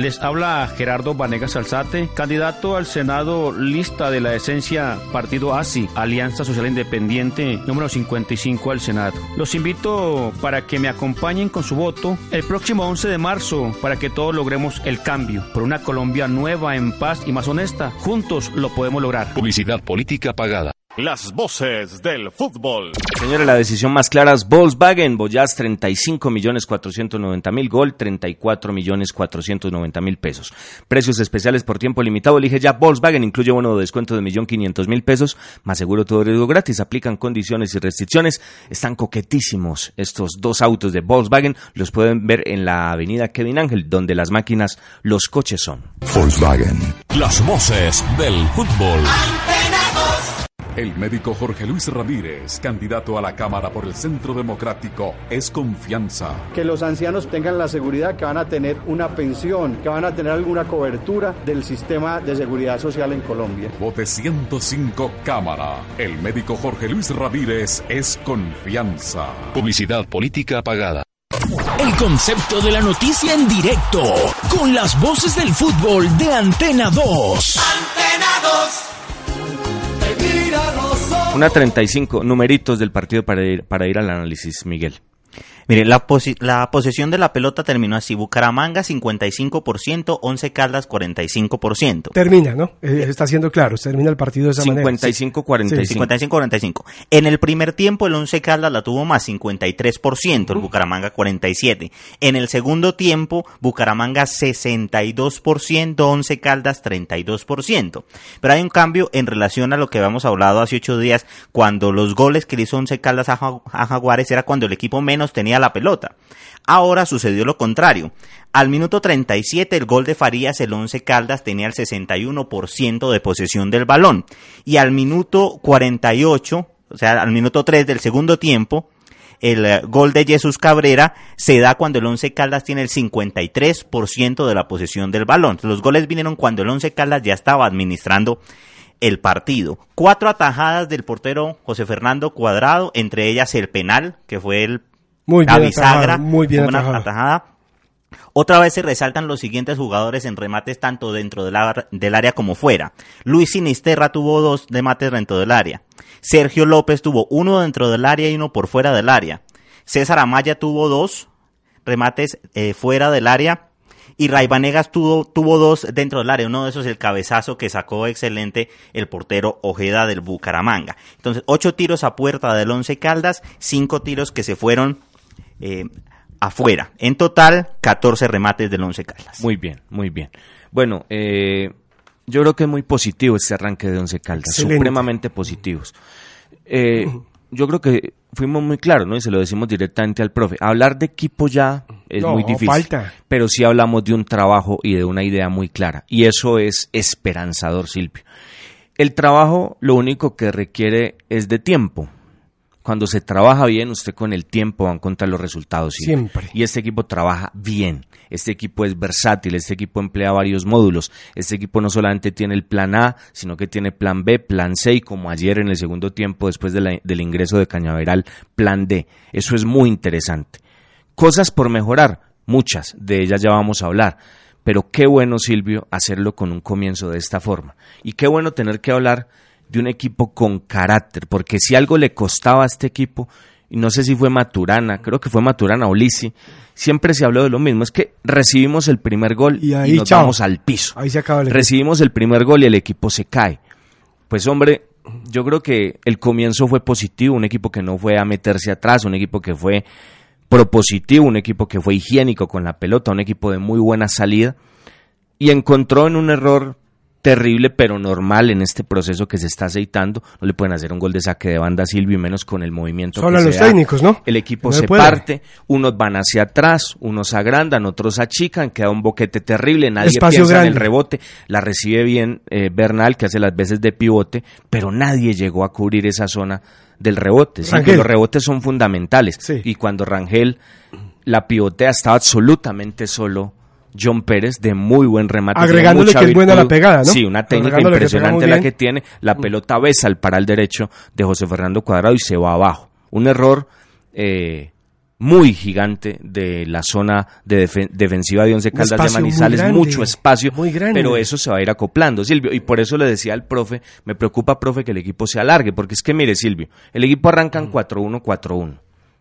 Les habla Gerardo Vanegas Alzate, candidato al Senado lista de la esencia Partido ASI, Alianza Social Independiente número 55 al Senado. Los invito para que me acompañen con su voto el próximo 11 de marzo para que todos logremos el cambio por una Colombia nueva, en paz y más honesta. Juntos lo podemos lograr. Publicidad política pagada. Las voces del fútbol. Señores, la decisión más clara es Volkswagen, Boyaz 35 millones 490 mil, Gol 34 millones 490 mil pesos. Precios especiales por tiempo limitado, elige ya Volkswagen, incluye bono de descuento de millón quinientos mil pesos, más seguro todo riesgo gratis, aplican condiciones y restricciones. Están coquetísimos estos dos autos de Volkswagen, los pueden ver en la avenida Kevin Ángel, donde las máquinas, los coches son. Volkswagen. Las voces del fútbol. El médico Jorge Luis Ramírez, candidato a la Cámara por el Centro Democrático, es confianza. Que los ancianos tengan la seguridad que van a tener una pensión, que van a tener alguna cobertura del sistema de seguridad social en Colombia. Vote 105 Cámara. El médico Jorge Luis Ramírez es confianza. Publicidad política pagada. El concepto de la noticia en directo, con las voces del fútbol de Antena 2. Antena 2. Una 35 numeritos del partido para ir, para ir al análisis, Miguel. Mire, la, posi la posesión de la pelota terminó así. Bucaramanga 55%, 11 Caldas 45%. Termina, ¿no? Eh, está siendo claro, termina el partido de esa 55, manera. 45. 55-45. En el primer tiempo el 11 Caldas la tuvo más, 53%, el Bucaramanga 47%. En el segundo tiempo, Bucaramanga 62%, 11 Caldas 32%. Pero hay un cambio en relación a lo que habíamos hablado hace ocho días, cuando los goles que le hizo 11 Caldas a, Ja- a Jaguares era cuando el equipo menos tenía la pelota. Ahora sucedió lo contrario. Al minuto 37 el gol de Farías, el 11 Caldas tenía el 61% de posesión del balón. Y al minuto 48, o sea, al minuto 3 del segundo tiempo, el eh, gol de Jesús Cabrera se da cuando el 11 Caldas tiene el 53% de la posesión del balón. Los goles vinieron cuando el 11 Caldas ya estaba administrando el partido. Cuatro atajadas del portero José Fernando Cuadrado, entre ellas el penal, que fue el Muy la bien bisagra, atajada, muy bien fue una atajada. atajada. Otra vez se resaltan los siguientes jugadores en remates tanto dentro del, área como fuera. Luis Sinisterra tuvo dos remates dentro del área. Sergio López tuvo uno dentro del área y uno por fuera del área. César Amaya tuvo dos remates eh, fuera del área. Y Raivanegas tuvo, tuvo dos dentro del área. Uno de esos el cabezazo que sacó excelente el portero Ojeda del Bucaramanga. Entonces, ocho tiros a puerta del Once Caldas, cinco tiros que se fueron eh, afuera. En total, 14 remates del Once Caldas. Muy bien, muy bien. Bueno, eh, yo creo que es muy positivo este arranque de Once Caldas, Excelente. supremamente positivos. Eh, yo creo que fuimos muy claros, ¿no? Y se lo decimos directamente al profe. Hablar de equipo ya es No, muy difícil. falta. Pero sí hablamos de un trabajo y de una idea muy clara. Y eso es esperanzador, Silvio. El trabajo lo único que requiere es de tiempo. Cuando se trabaja bien, usted con el tiempo va a encontrar los resultados. Siempre. Y este equipo trabaja bien. Este equipo es versátil. Este equipo emplea varios módulos. Este equipo no solamente tiene el plan A, sino que tiene plan B, plan C y como ayer en el segundo tiempo, después de la- del ingreso de Cañaveral, plan D. Eso es muy interesante. Cosas por mejorar, muchas. De ellas ya vamos a hablar. Pero qué bueno, Silvio, hacerlo con un comienzo de esta forma. Y qué bueno tener que hablar de un equipo con carácter, porque si algo le costaba a este equipo, y no sé si fue Maturana, creo que fue Maturana o Lisi, siempre se habló de lo mismo, es que recibimos el primer gol y, Y ahí, nos chao. vamos al piso. Ahí se acaba el equipo. Recibimos el primer gol y el equipo se cae. Pues hombre, yo creo que el comienzo fue positivo, un equipo que no fue a meterse atrás, un equipo que fue propositivo, un equipo que fue higiénico con la pelota, un equipo de muy buena salida y encontró en un error terrible pero normal en este proceso que se está aceitando. No le pueden hacer un gol de saque de banda a Silvio y menos con el movimiento Solo que a se los da. técnicos, ¿no? El equipo No se puede. parte, unos van hacia atrás, unos agrandan, otros achican, queda un boquete terrible, nadie Espacio piensa en el grande. rebote, la recibe bien eh, Bernal que hace las veces de pivote, pero nadie llegó a cubrir esa zona del rebote. Sí, los rebotes son fundamentales Sí. y cuando Rangel la pivotea estaba absolutamente solo. John Pérez de muy buen remate. Agregándole que es buena la virtud. pegada, ¿no? Sí, una técnica que impresionante la que tiene. La pelota besa al paral derecho de José Fernando Cuadrado y se va abajo. Un error eh, muy gigante de la zona de defensiva de Once Caldas de Manizales, mucho espacio, muy grande. pero eso se va a ir acoplando, Silvio, y por eso le decía al profe, me preocupa, profe, que el equipo se alargue, porque es que mire, Silvio, el equipo arranca en 4-1-4-1,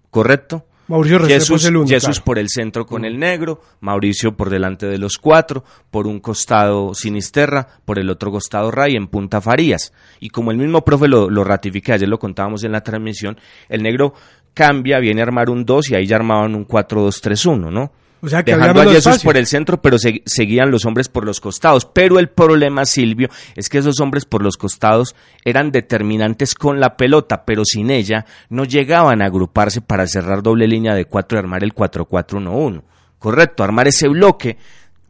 ¿correcto? Mauricio Jesús, el Jesús por el centro con el negro, Mauricio por delante de los cuatro, por un costado Sinisterra, por el otro costado Ray en Punta Farías. Y como el mismo profe lo, lo ratifica, ayer lo contábamos en la transmisión, el negro cambia, viene a armar un 2 y ahí ya armaban un 4-2-3-1, ¿no? O sea, que dejando a Jesús por el centro, pero seguían los hombres por los costados. Pero el problema, Silvio, es que esos hombres por los costados eran determinantes con la pelota, pero sin ella no llegaban a agruparse para cerrar doble línea de cuatro y armar el 4-4-1-1. Correcto, armar ese bloque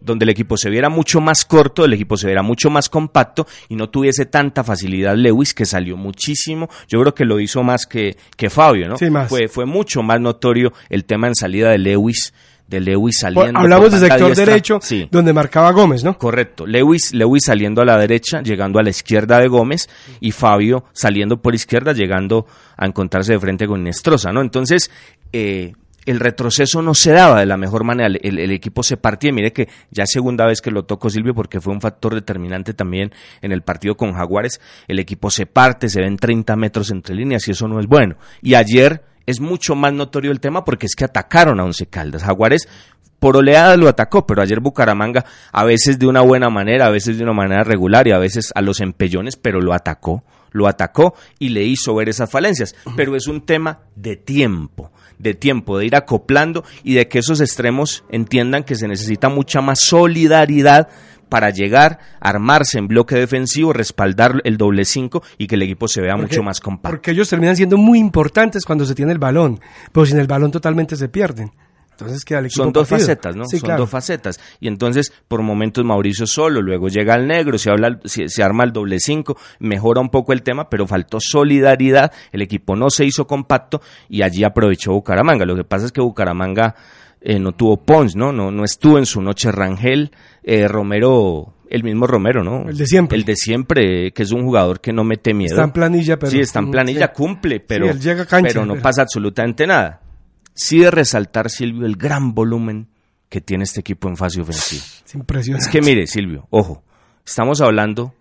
donde el equipo se viera mucho más corto, el equipo se viera mucho más compacto y no tuviese tanta facilidad Lewis, que salió muchísimo. Yo creo que lo hizo más que, que Fabio, ¿no? Sí, más. Fue, fue mucho más notorio el tema en salida de Lewis de Lewis saliendo. Hablamos del sector derecho, donde marcaba Gómez, ¿no? Correcto. Lewis, Lewis saliendo a la derecha, llegando a la izquierda de Gómez, y Fabio saliendo por izquierda, llegando a encontrarse de frente con Nestroza, ¿no? Entonces, eh, el retroceso no se daba de la mejor manera, el, equipo se partía, mire que ya es segunda vez que lo toco Silvio porque fue un factor determinante también en el partido con Jaguares, el equipo se parte, se ven 30 metros entre líneas y eso no es bueno. Y ayer es mucho más notorio el tema porque es que atacaron a Once Caldas. Jaguares por oleada lo atacó, pero ayer Bucaramanga a veces de una buena manera, a veces de una manera regular y a veces a los empellones, pero lo atacó, lo atacó y le hizo ver esas falencias. Pero es un tema de tiempo, de tiempo, de ir acoplando y de que esos extremos entiendan que se necesita mucha más solidaridad para llegar, armarse en bloque defensivo, respaldar el doble cinco y que el equipo se vea mucho más compacto. Porque ellos terminan siendo muy importantes cuando se tiene el balón, pero sin el balón totalmente se pierden. Entonces queda el equipo Son dos facetas, ¿no? Son dos facetas. Y entonces, por momentos Mauricio solo, luego llega el negro, se, habla, se, se, arma el doble cinco, mejora un poco el tema, pero faltó solidaridad, el equipo no se hizo compacto y allí aprovechó Bucaramanga. Lo que pasa es que Bucaramanga eh, no tuvo Pons, ¿no? ¿no? No estuvo en su noche Rangel, eh, Romero, el mismo Romero, ¿no? El de siempre. El de siempre, que es un jugador que no mete miedo. Está en planilla, pero... Sí, está en planilla, cumple, pero, pero no pasa absolutamente nada. Sí de resaltar, Silvio, el gran volumen que tiene este equipo en fase ofensiva. Es impresionante. Es que mire, Silvio, ojo, estamos hablando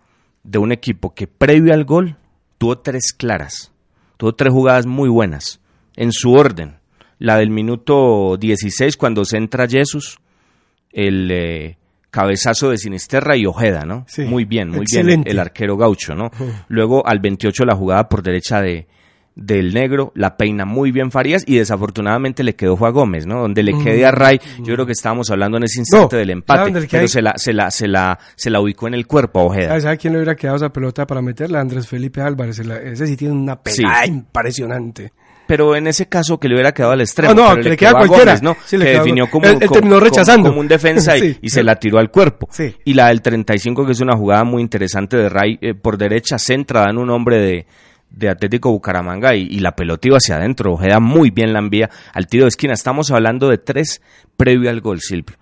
de un equipo que previo al gol tuvo tres claras, tuvo tres jugadas muy buenas, en su orden la del minuto 16 cuando se entra Jesús, el eh, cabezazo de Sinisterra y Ojeda, ¿no? muy bien, muy bien el, arquero gaucho, ¿no? Luego al 28 la jugada por derecha de del negro, la peina muy bien Farías y desafortunadamente le quedó Juan Gómez, ¿no? Donde le quede a Ray, yo creo que estábamos hablando en ese instante del empate, pero se la, se, la, se, la, se la ubicó en el cuerpo a Ojeda. ¿Sabe quién le hubiera quedado esa pelota para meterla? Andrés Felipe Álvarez, ese sí tiene una pegada impresionante pero en ese caso que le hubiera quedado al extremo. No, no, que le, queda cualquiera. ¿no? que definió como, él, terminó rechazando. Como, un defensa y, se la tiró al cuerpo. Y la del 35, que es una jugada muy interesante de Ray eh, por derecha, centra en un hombre de, de Atlético Bucaramanga y, la pelota iba hacia adentro. Ojeda muy bien la envía al tiro de esquina. Estamos hablando de tres previo al gol, Silvio.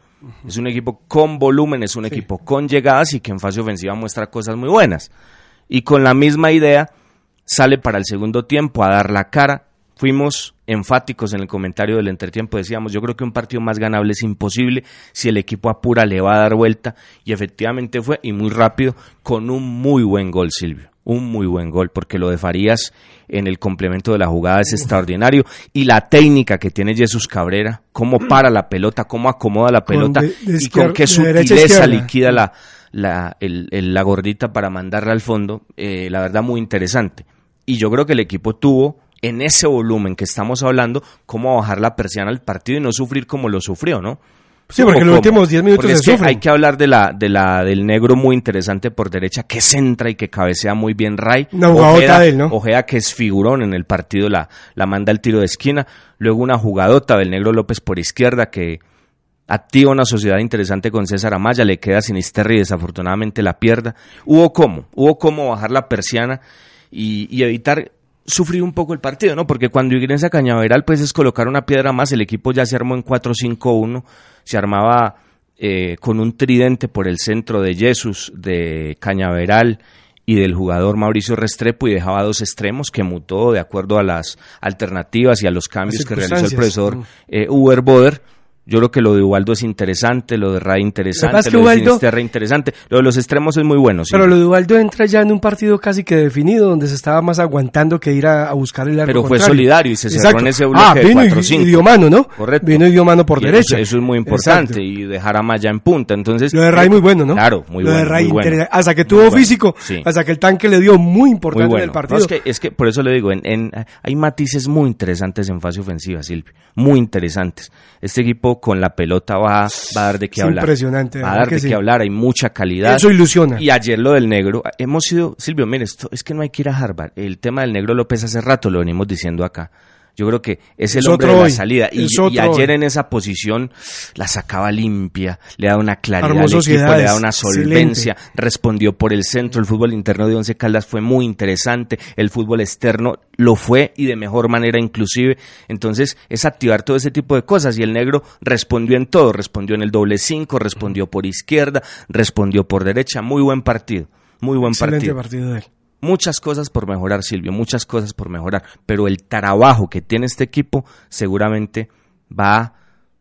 Es un equipo con volumen, es un equipo con llegadas y que en fase ofensiva muestra cosas muy buenas. Y con la misma idea sale para el segundo tiempo a dar la cara, fuimos enfáticos en el comentario del entretiempo, decíamos, yo creo que un partido más ganable es imposible, si el equipo apura le va a dar vuelta, y efectivamente fue, y muy rápido, con un muy buen gol, Silvio, un muy buen gol, porque lo de Farías en el complemento de la jugada es extraordinario, y la técnica que tiene Jesús Cabrera, cómo para la pelota, cómo acomoda la pelota, y con qué sutileza liquida la, la, la gordita para mandarla al fondo, eh, la verdad muy interesante. Y yo creo que el equipo tuvo en ese volumen que estamos hablando, cómo bajar la persiana al partido y no sufrir como lo sufrió, ¿no? Sí, porque en los últimos 10 minutos es que hay que hablar de la, de la, del negro muy interesante por derecha, que centra y que cabecea muy bien Ray. Una jugadota de él, ¿no? Ojeda, que es figurón en el partido, la, la manda al tiro de esquina. Luego una jugadota del negro López por izquierda, que activa una sociedad interesante con César Amaya, le queda Sinisterra y desafortunadamente la pierda. Hubo cómo, hubo cómo bajar la persiana y, y evitar sufrir un poco el partido, ¿no? Porque cuando ingresa Cañaveral, pues es colocar una piedra más, el equipo ya se armó en 4-5-1, se armaba eh, con un tridente por el centro de Jesús, de Cañaveral y del jugador Mauricio Restrepo y dejaba dos extremos que mutó de acuerdo a las alternativas y a los cambios que realizó el profesor eh, Uber Boder yo creo que lo de Ubaldo es interesante, lo de Ray interesante, lo, de Sinisterra interesante. Lo de los extremos es muy bueno. Pero lo de Ubaldo entra ya en un partido casi que definido, donde se estaba más aguantando que ir a, buscar el arco Pero fue solidario y se cerró en ese bloque ah, vino de 4 idiomano, ¿no? Correcto. Vino idiomano por derecha. Eso, es muy importante y dejar a Maya en punta. Entonces, lo de Ray muy bueno, ¿no? Claro, muy lo bueno. De Ray Hasta que tuvo físico, hasta que el tanque le dio muy importante en el partido. es, que, es que por eso le digo, en, hay matices muy interesantes en fase ofensiva, Silvio. Muy interesantes. Este equipo con la pelota va, a dar de qué hablar. Impresionante. Va a dar de qué hablar, hay mucha calidad. Eso ilusiona. Y ayer lo del negro, hemos sido, Silvio, mire, esto, es que no hay que ir a Harvard. El tema del negro López hace rato lo venimos diciendo acá. Yo creo que es el hombre de la salida. Y, ayer en esa posición la sacaba limpia, le da una claridad al equipo, le da una solvencia, respondió por el centro. El fútbol interno de Once Caldas fue muy interesante, el fútbol externo lo fue y de mejor manera inclusive. Entonces es activar todo ese tipo de cosas y el negro respondió en todo, respondió en el doble cinco, respondió por izquierda, respondió por derecha. Muy buen partido, muy buen Excelente partido. partido de él. Muchas cosas por mejorar, Silvio, muchas cosas por mejorar, pero el trabajo que tiene este equipo seguramente va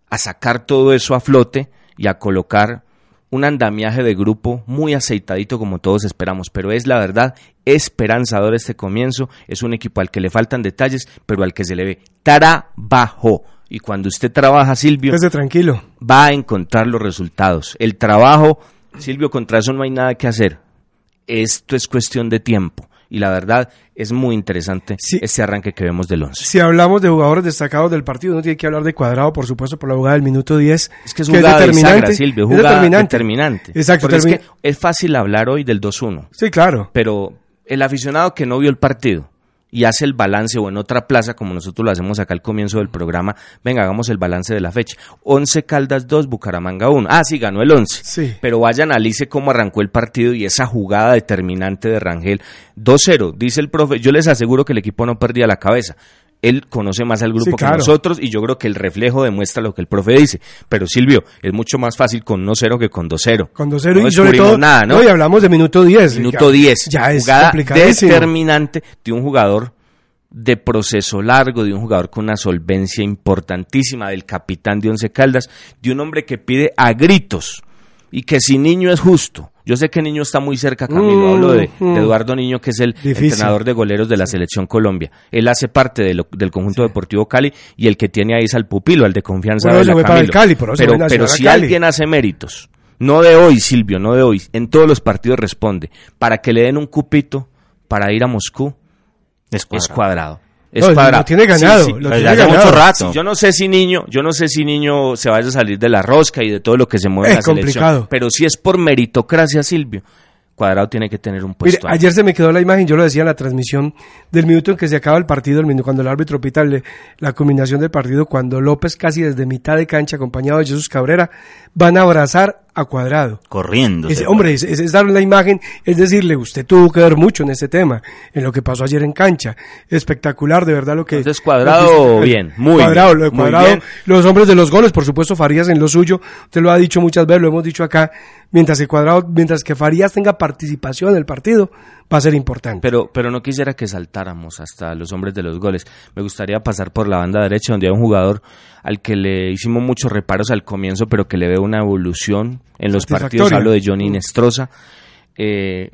a sacar todo eso a flote y a colocar un andamiaje de grupo muy aceitadito como todos esperamos, pero es la verdad esperanzador este comienzo, es un equipo al que le faltan detalles, pero al que se le ve trabajo. Y cuando usted trabaja, Silvio, tranquilo. va a encontrar los resultados. El trabajo, Silvio, contra eso no hay nada que hacer esto es cuestión de tiempo. Y la verdad es muy interesante ese arranque que vemos del 11. Si hablamos de jugadores destacados del partido, no tiene que hablar de Cuadrado, por supuesto, por la jugada del minuto 10. Es que es jugada determinante. Silvio, jugada determinante. Exacto. es que es fácil hablar hoy del 2-1. Sí, claro. Pero el aficionado que no vio el partido, y hace el balance o en otra plaza, como nosotros lo hacemos acá al comienzo del programa, venga, hagamos el balance de la fecha. 11 Caldas 2, Bucaramanga 1. Ah, sí, ganó el 11. Sí. Pero vaya, analice cómo arrancó el partido y esa jugada determinante de Rangel. 2-0, dice el profe, yo les aseguro que el equipo no perdía la cabeza él conoce más al grupo que nosotros y yo creo que el reflejo demuestra lo que el profe dice. Pero Silvio, es mucho más fácil con 1-0 que con 2-0. Con 2-0 y sobre todo nada, ¿no? y hablamos de minuto 10. Minuto 10. Ya es jugada determinante de un jugador de proceso largo, de un jugador con una solvencia importantísima, del capitán de Once Caldas, de un hombre que pide a gritos y que si Niño es justo. Yo sé que Niño está muy cerca, Camilo. Hablo de, mm. Eduardo Niño, que es el entrenador de goleros de la Selección Colombia. Él hace parte del conjunto deportivo Cali y el que tiene ahí es al pupilo, al de confianza de la Camilo. pero, pero si alguien hace méritos, no de hoy, Silvio, no de hoy, en todos los partidos responde, para que le den un cupito para ir a Moscú, es cuadrado. Es Lo tiene ganado. Lo tiene mucho rato. yo no sé si niño, yo no sé si niño se vaya a salir de la rosca y de todo lo que se mueve en la complicado. Pero si es por meritocracia, Silvio, Cuadrado tiene que tener un puesto. ayer se me quedó la imagen, yo lo decía en la transmisión del minuto en que se acaba el partido, el minuto cuando el árbitro pita la combinación del partido, cuando López casi desde mitad de cancha, acompañado de Jesús Cabrera, van a abrazar a Cuadrado. Corriendo. hombre, es, es, darle la imagen, es decirle, usted tuvo que ver mucho en ese tema, en lo que pasó ayer en cancha. Espectacular, de verdad, lo que... Entonces, Cuadrado, bien, muy cuadrado, bien. Lo de cuadrado, los hombres de los goles, por supuesto, Farías en lo suyo, usted lo ha dicho muchas veces, lo hemos dicho acá, mientras que Cuadrado, mientras que Farías tenga participación en el partido, va a ser importante. Pero, pero no quisiera que saltáramos hasta los hombres de los goles. Me gustaría pasar por la banda derecha, donde hay un jugador al que le hicimos muchos reparos al comienzo, pero que le veo una evolución en los partidos. Hablo de Johnny. Nestroza. Eh,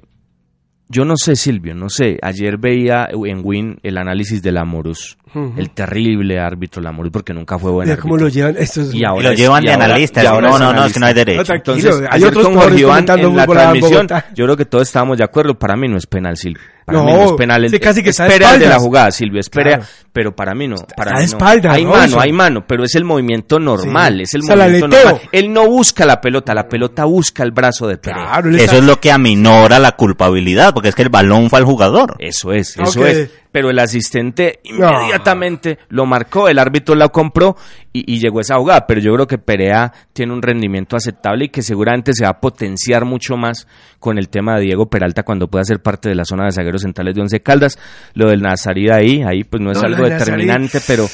yo no sé, Silvio, no sé. Ayer veía en Win el análisis de Lamorus, el terrible árbitro Lamorus, porque nunca fue bueno. cómo lo llevan estos. Y, ahora lo llevan de analista. no, no, no, es que no hay derecho. Entonces, hay otros con Jorge en la transmisión, yo creo que todos estábamos de acuerdo. Para mí no es penal, Silvio no, es penal. El, casi que espera de la jugada, Silvio, espera, pero para mí no. Para mí espalda, Hay mano, hay mano, pero es el movimiento normal, es el movimiento normal. Él no busca la pelota, la pelota busca el brazo de Pereira. Eso es lo que aminora la culpabilidad, porque es que el balón fue al jugador. Eso es, eso es. Pero el asistente inmediatamente lo marcó, el árbitro la compró y, llegó esa jugada. Pero yo creo que Perea tiene un rendimiento aceptable y que seguramente se va a potenciar mucho más con el tema de Diego Peralta cuando pueda ser parte de la zona de zagueros centrales de Once Caldas. Lo del Nazarí ahí, ahí pues no es algo determinante, pero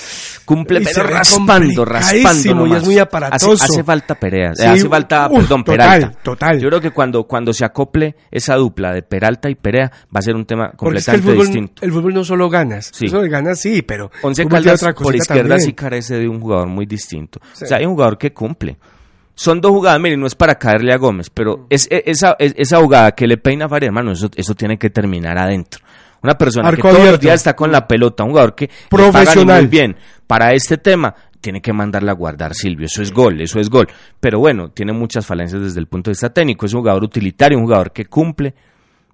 cumple, pero raspando, raspando. Y es muy aparatoso. Hace, falta Perea, hace falta, perdón, Peralta. Total. Yo creo que cuando, cuando se acople esa dupla de Peralta y Perea va a ser un tema completamente distinto. El fútbol no solo ganas, sí. eso de ganas sí, pero Once Caldas por izquierda sí carece de un jugador muy distinto. O sea, hay un jugador que cumple. Son dos jugadas, miren, no es para caerle a Gómez, pero es, esa, esa jugada que le peina a Faria, hermano, eso, eso tiene que terminar adentro. Una persona que todos los días está con la pelota, un jugador que profesional muy bien para este tema, tiene que mandarla a guardar Silvio. Eso es gol, eso es gol. Pero bueno, tiene muchas falencias desde el punto de vista técnico. Es un jugador utilitario, un jugador que cumple,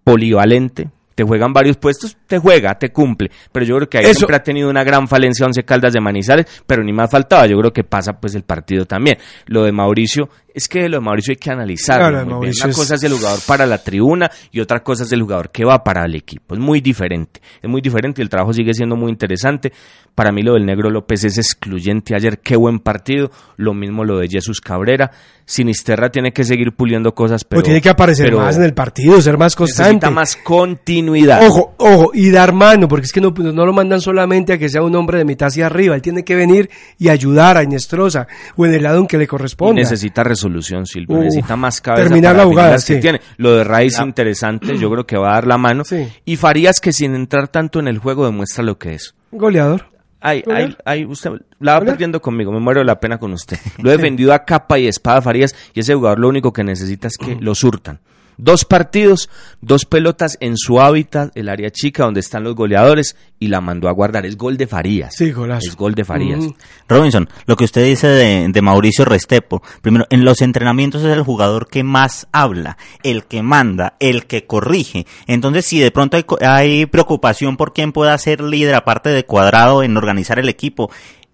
polivalente, te juegan varios puestos, te juega, te cumple. Pero yo creo que ahí siempre ha tenido una gran falencia Once Caldas de Manizales, pero ni más faltaba. Yo creo que pasa pues el partido también. Lo de Mauricio, es que lo de Mauricio hay que analizarlo. Una cosa es el jugador para la tribuna y otra cosa es el jugador que va para el equipo. Es muy diferente. Es muy diferente y el trabajo sigue siendo muy interesante. Para mí lo del Negro López es excluyente ayer. Qué buen partido. Lo mismo lo de Jesús Cabrera. Sinisterra tiene que seguir puliendo cosas, pero... tiene que aparecer más en el partido, ser más constante. Necesita más continuidad. Ojo, ojo, y dar mano, porque es que no, no lo mandan solamente a que sea un hombre de mitad hacia arriba. Él tiene que venir y ayudar a Inestrosa o en el lado en que le corresponde. necesita resolución, Silvio. necesita más cabeza. Terminar la jugada, sí. tiene. Lo de Raiz interesante, yo creo que va a dar la mano. Y Farías que sin entrar tanto en el juego demuestra lo que es. Goleador. Ay, ay, ay, usted la va perdiendo conmigo, me muero de la pena con usted. Lo he vendido a capa y espada Farías y ese jugador lo único que necesita es que lo surtan. Dos partidos, dos pelotas en su hábitat, el área chica donde están los goleadores y la mandó a guardar. Es gol de Farías. Sí, golazo. Es gol de Farías. Robinson, lo que usted dice de, Mauricio Restepo, primero, en los entrenamientos es el jugador que más habla, el que manda, el que corrige. Entonces, si de pronto hay, hay preocupación por quién pueda ser líder aparte de Cuadrado en organizar el equipo,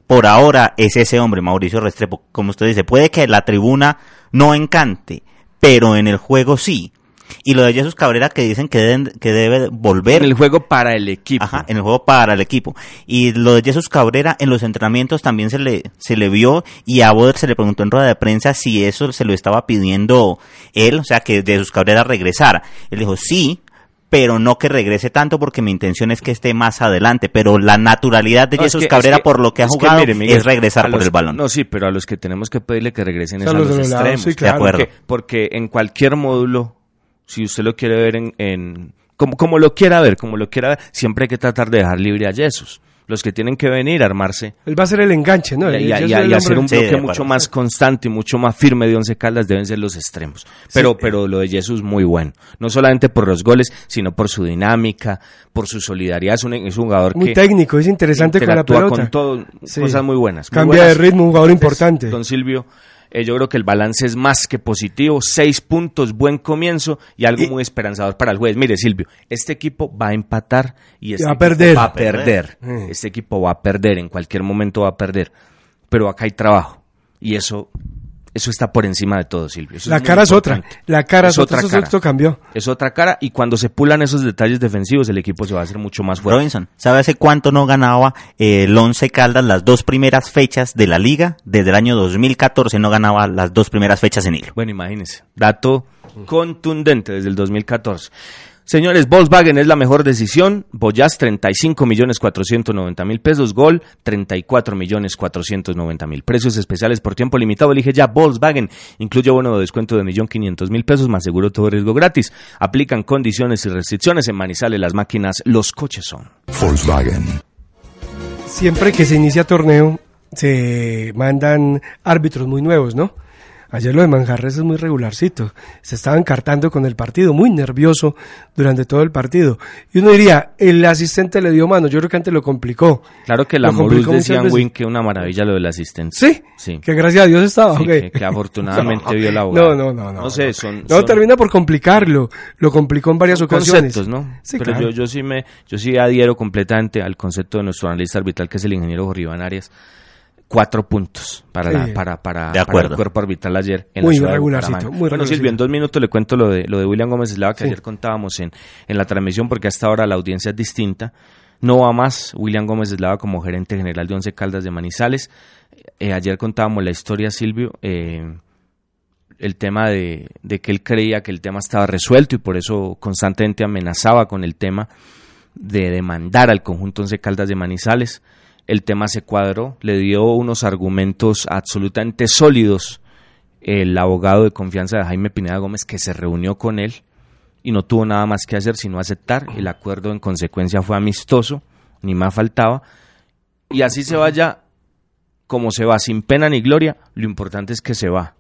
por ahora es ese hombre, Mauricio Restrepo. Como usted dice, puede que la tribuna no encante, pero en el juego sí. Y lo de Jesús Cabrera que dicen que, deben, que debe volver. En el juego para el equipo. Ajá, en el juego para el equipo. Y lo de Jesús Cabrera en los entrenamientos también se le, se le vio y a Boder se le preguntó en rueda de prensa si eso se lo estaba pidiendo él, o sea, que Jesús Cabrera regresara. Él dijo, sí, pero no que regrese tanto porque mi intención es que esté más adelante, pero la naturalidad de Jesús Cabrera por lo que ha jugado es regresar por el balón. No, sí, pero a los que tenemos que pedirle que regresen es a los, extremos. De acuerdo. Porque, en cualquier módulo, si usted lo quiere ver en, como, como lo quiera ver, como lo quiera ver, siempre hay que tratar de dejar libre a Jesús los que tienen que venir a armarse. Él va a ser el enganche, ¿no? Y, hacer un bloque mucho más constante y mucho más firme de Once Caldas deben ser los extremos. Pero, pero lo de Jesús muy bueno. No solamente por los goles, sino por su dinámica, por su solidaridad. Es un, es un jugador muy técnico, es interesante con la pelota. con todo, cosas muy buenas. Cambia de ritmo, un jugador importante. Don Silvio, eh, yo creo que el balance es más que positivo. Seis puntos, buen comienzo y algo muy esperanzador para el juez. Mire, Silvio, este equipo va a empatar y este va a perder. va a perder. Este equipo va a perder, en cualquier momento va a perder. Pero acá hay trabajo y eso eso está por encima de todo, Silvio. la cara es otra. La cara es, otra. Eso cara. cambió. Es otra cara y cuando se pulan esos detalles defensivos, el equipo se va a hacer mucho más fuerte. Robinson, ¿sabe hace cuánto no ganaba eh, el Once Caldas las dos primeras fechas de la liga? Desde el año 2014 no ganaba las dos primeras fechas en hilo. Bueno, imagínese. Dato contundente desde el 2014. Señores, Volkswagen es la mejor decisión. Boyas 35 millones 490 mil pesos. Gol 34 millones 490 mil. Precios especiales por tiempo limitado. Elige ya Volkswagen. Incluye bono de descuento de millón quinientos mil pesos más seguro todo riesgo gratis. Aplican condiciones y restricciones en Manizales. Las máquinas, los coches son. Volkswagen. Siempre que se inicia torneo se mandan árbitros muy nuevos, ¿no? Ayer lo de Manjarres es muy regularcito. Se estaba encartando con el partido, muy nervioso durante todo el partido. Y uno diría, el asistente le dio mano. Yo creo que antes lo complicó. Claro que la Morus decía Win que una maravilla lo del asistente. ¿Sí? Sí. Que gracias a Dios estaba. Sí, que, afortunadamente vio la abogada. No, no, no. No, no sé, son, no termina por complicarlo. Lo complicó en varias ocasiones. Conceptos, ¿no? Sí, Pero yo, yo, sí me, yo sí adhiero completamente al concepto de nuestro analista arbitral, que es el ingeniero Jorge Arias cuatro puntos para, la, para, para, de acuerdo. el cuerpo arbitral ayer en muy la regularcito, muy Bueno, Silvio, en dos minutos le cuento lo de, lo de William Gómez Eslava que ayer contábamos en, en la transmisión porque hasta ahora la audiencia es distinta. No va más. William Gómez Eslava como gerente general de Once Caldas de Manizales. Eh, ayer contábamos la historia, Silvio, eh, el tema de, que él creía que el tema estaba resuelto y por eso constantemente amenazaba con el tema de demandar al conjunto Once Caldas de Manizales. El tema se cuadró, le dio unos argumentos absolutamente sólidos el abogado de confianza de Jaime Pineda Gómez que se reunió con él y no tuvo nada más que hacer sino aceptar. El acuerdo en consecuencia fue amistoso, ni más faltaba. Y así se vaya como se va, sin pena ni gloria, lo importante es que se va.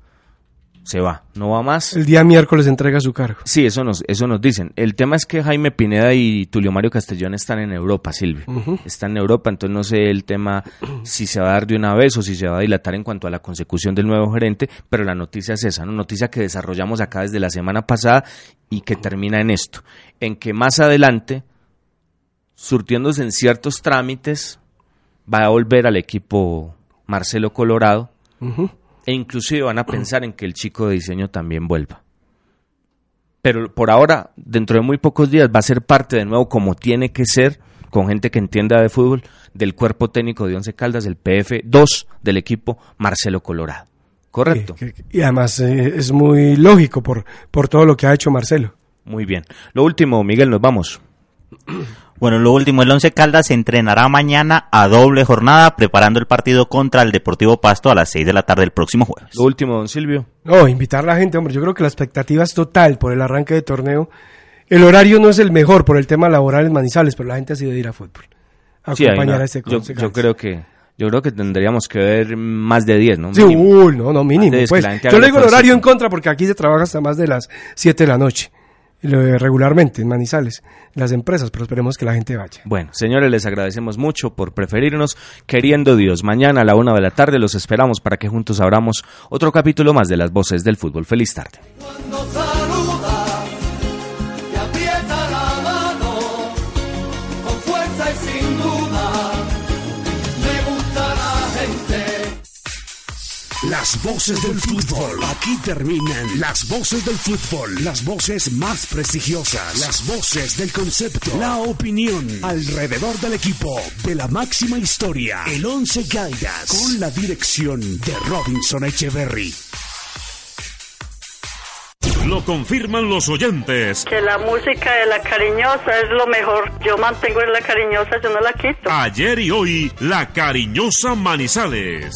Se va, no va más. El día miércoles entrega su cargo. Sí, eso nos, eso nos dicen. El tema es que Jaime Pineda y Tulio Mario Castellón están en Europa, Silvio. Están en Europa, entonces no sé el tema si se va a dar de una vez o si se va a dilatar en cuanto a la consecución del nuevo gerente, pero la noticia es esa, una noticia que desarrollamos acá desde la semana pasada y que termina en esto, en que más adelante, surtiéndose en ciertos trámites, va a volver al equipo Marcelo Colorado, e inclusive van a pensar en que el chico de diseño también vuelva. Pero por ahora, dentro de muy pocos días, va a ser parte de nuevo como tiene que ser, con gente que entienda de fútbol, del cuerpo técnico de Once Caldas, del PF2 del equipo Marcelo Colorado. Correcto. Y, además eh, es muy lógico por, por todo lo que ha hecho Marcelo. Muy bien. Lo último, Miguel, nos vamos. Bueno, lo último, el Once Caldas se entrenará mañana a doble jornada preparando el partido contra el Deportivo Pasto a las 6 de la tarde del próximo jueves. Lo último, don Silvio. No, invitar a la gente, hombre, yo creo que la expectativa es total por el arranque de torneo. El horario no es el mejor por el tema laboral en Manizales, pero la gente ha sido de ir a fútbol. acompañar a este yo, yo creo que yo creo que tendríamos que ver más de 10, ¿no? Sí, uy, no, no, mínimo. Pues. Yo le digo el horario en contra porque aquí se trabaja hasta más de las 7 de la noche regularmente en Manizales, las empresas, pero esperemos que la gente vaya. Bueno, señores, les agradecemos mucho por preferirnos, queriendo Dios. Mañana a la una de la tarde los esperamos para que juntos abramos otro capítulo más de las voces del fútbol. Feliz tarde. Las voces del fútbol. Aquí terminan las voces del fútbol. Las voces más prestigiosas. Las voces del concepto. La opinión alrededor del equipo de la máxima historia. El Once Gaidas. Con la dirección de Robinson Echeverry. Lo confirman los oyentes. Que la música de la cariñosa es lo mejor. Yo mantengo en la cariñosa, yo no la quito. Ayer y hoy, la cariñosa Manizales.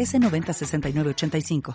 906985.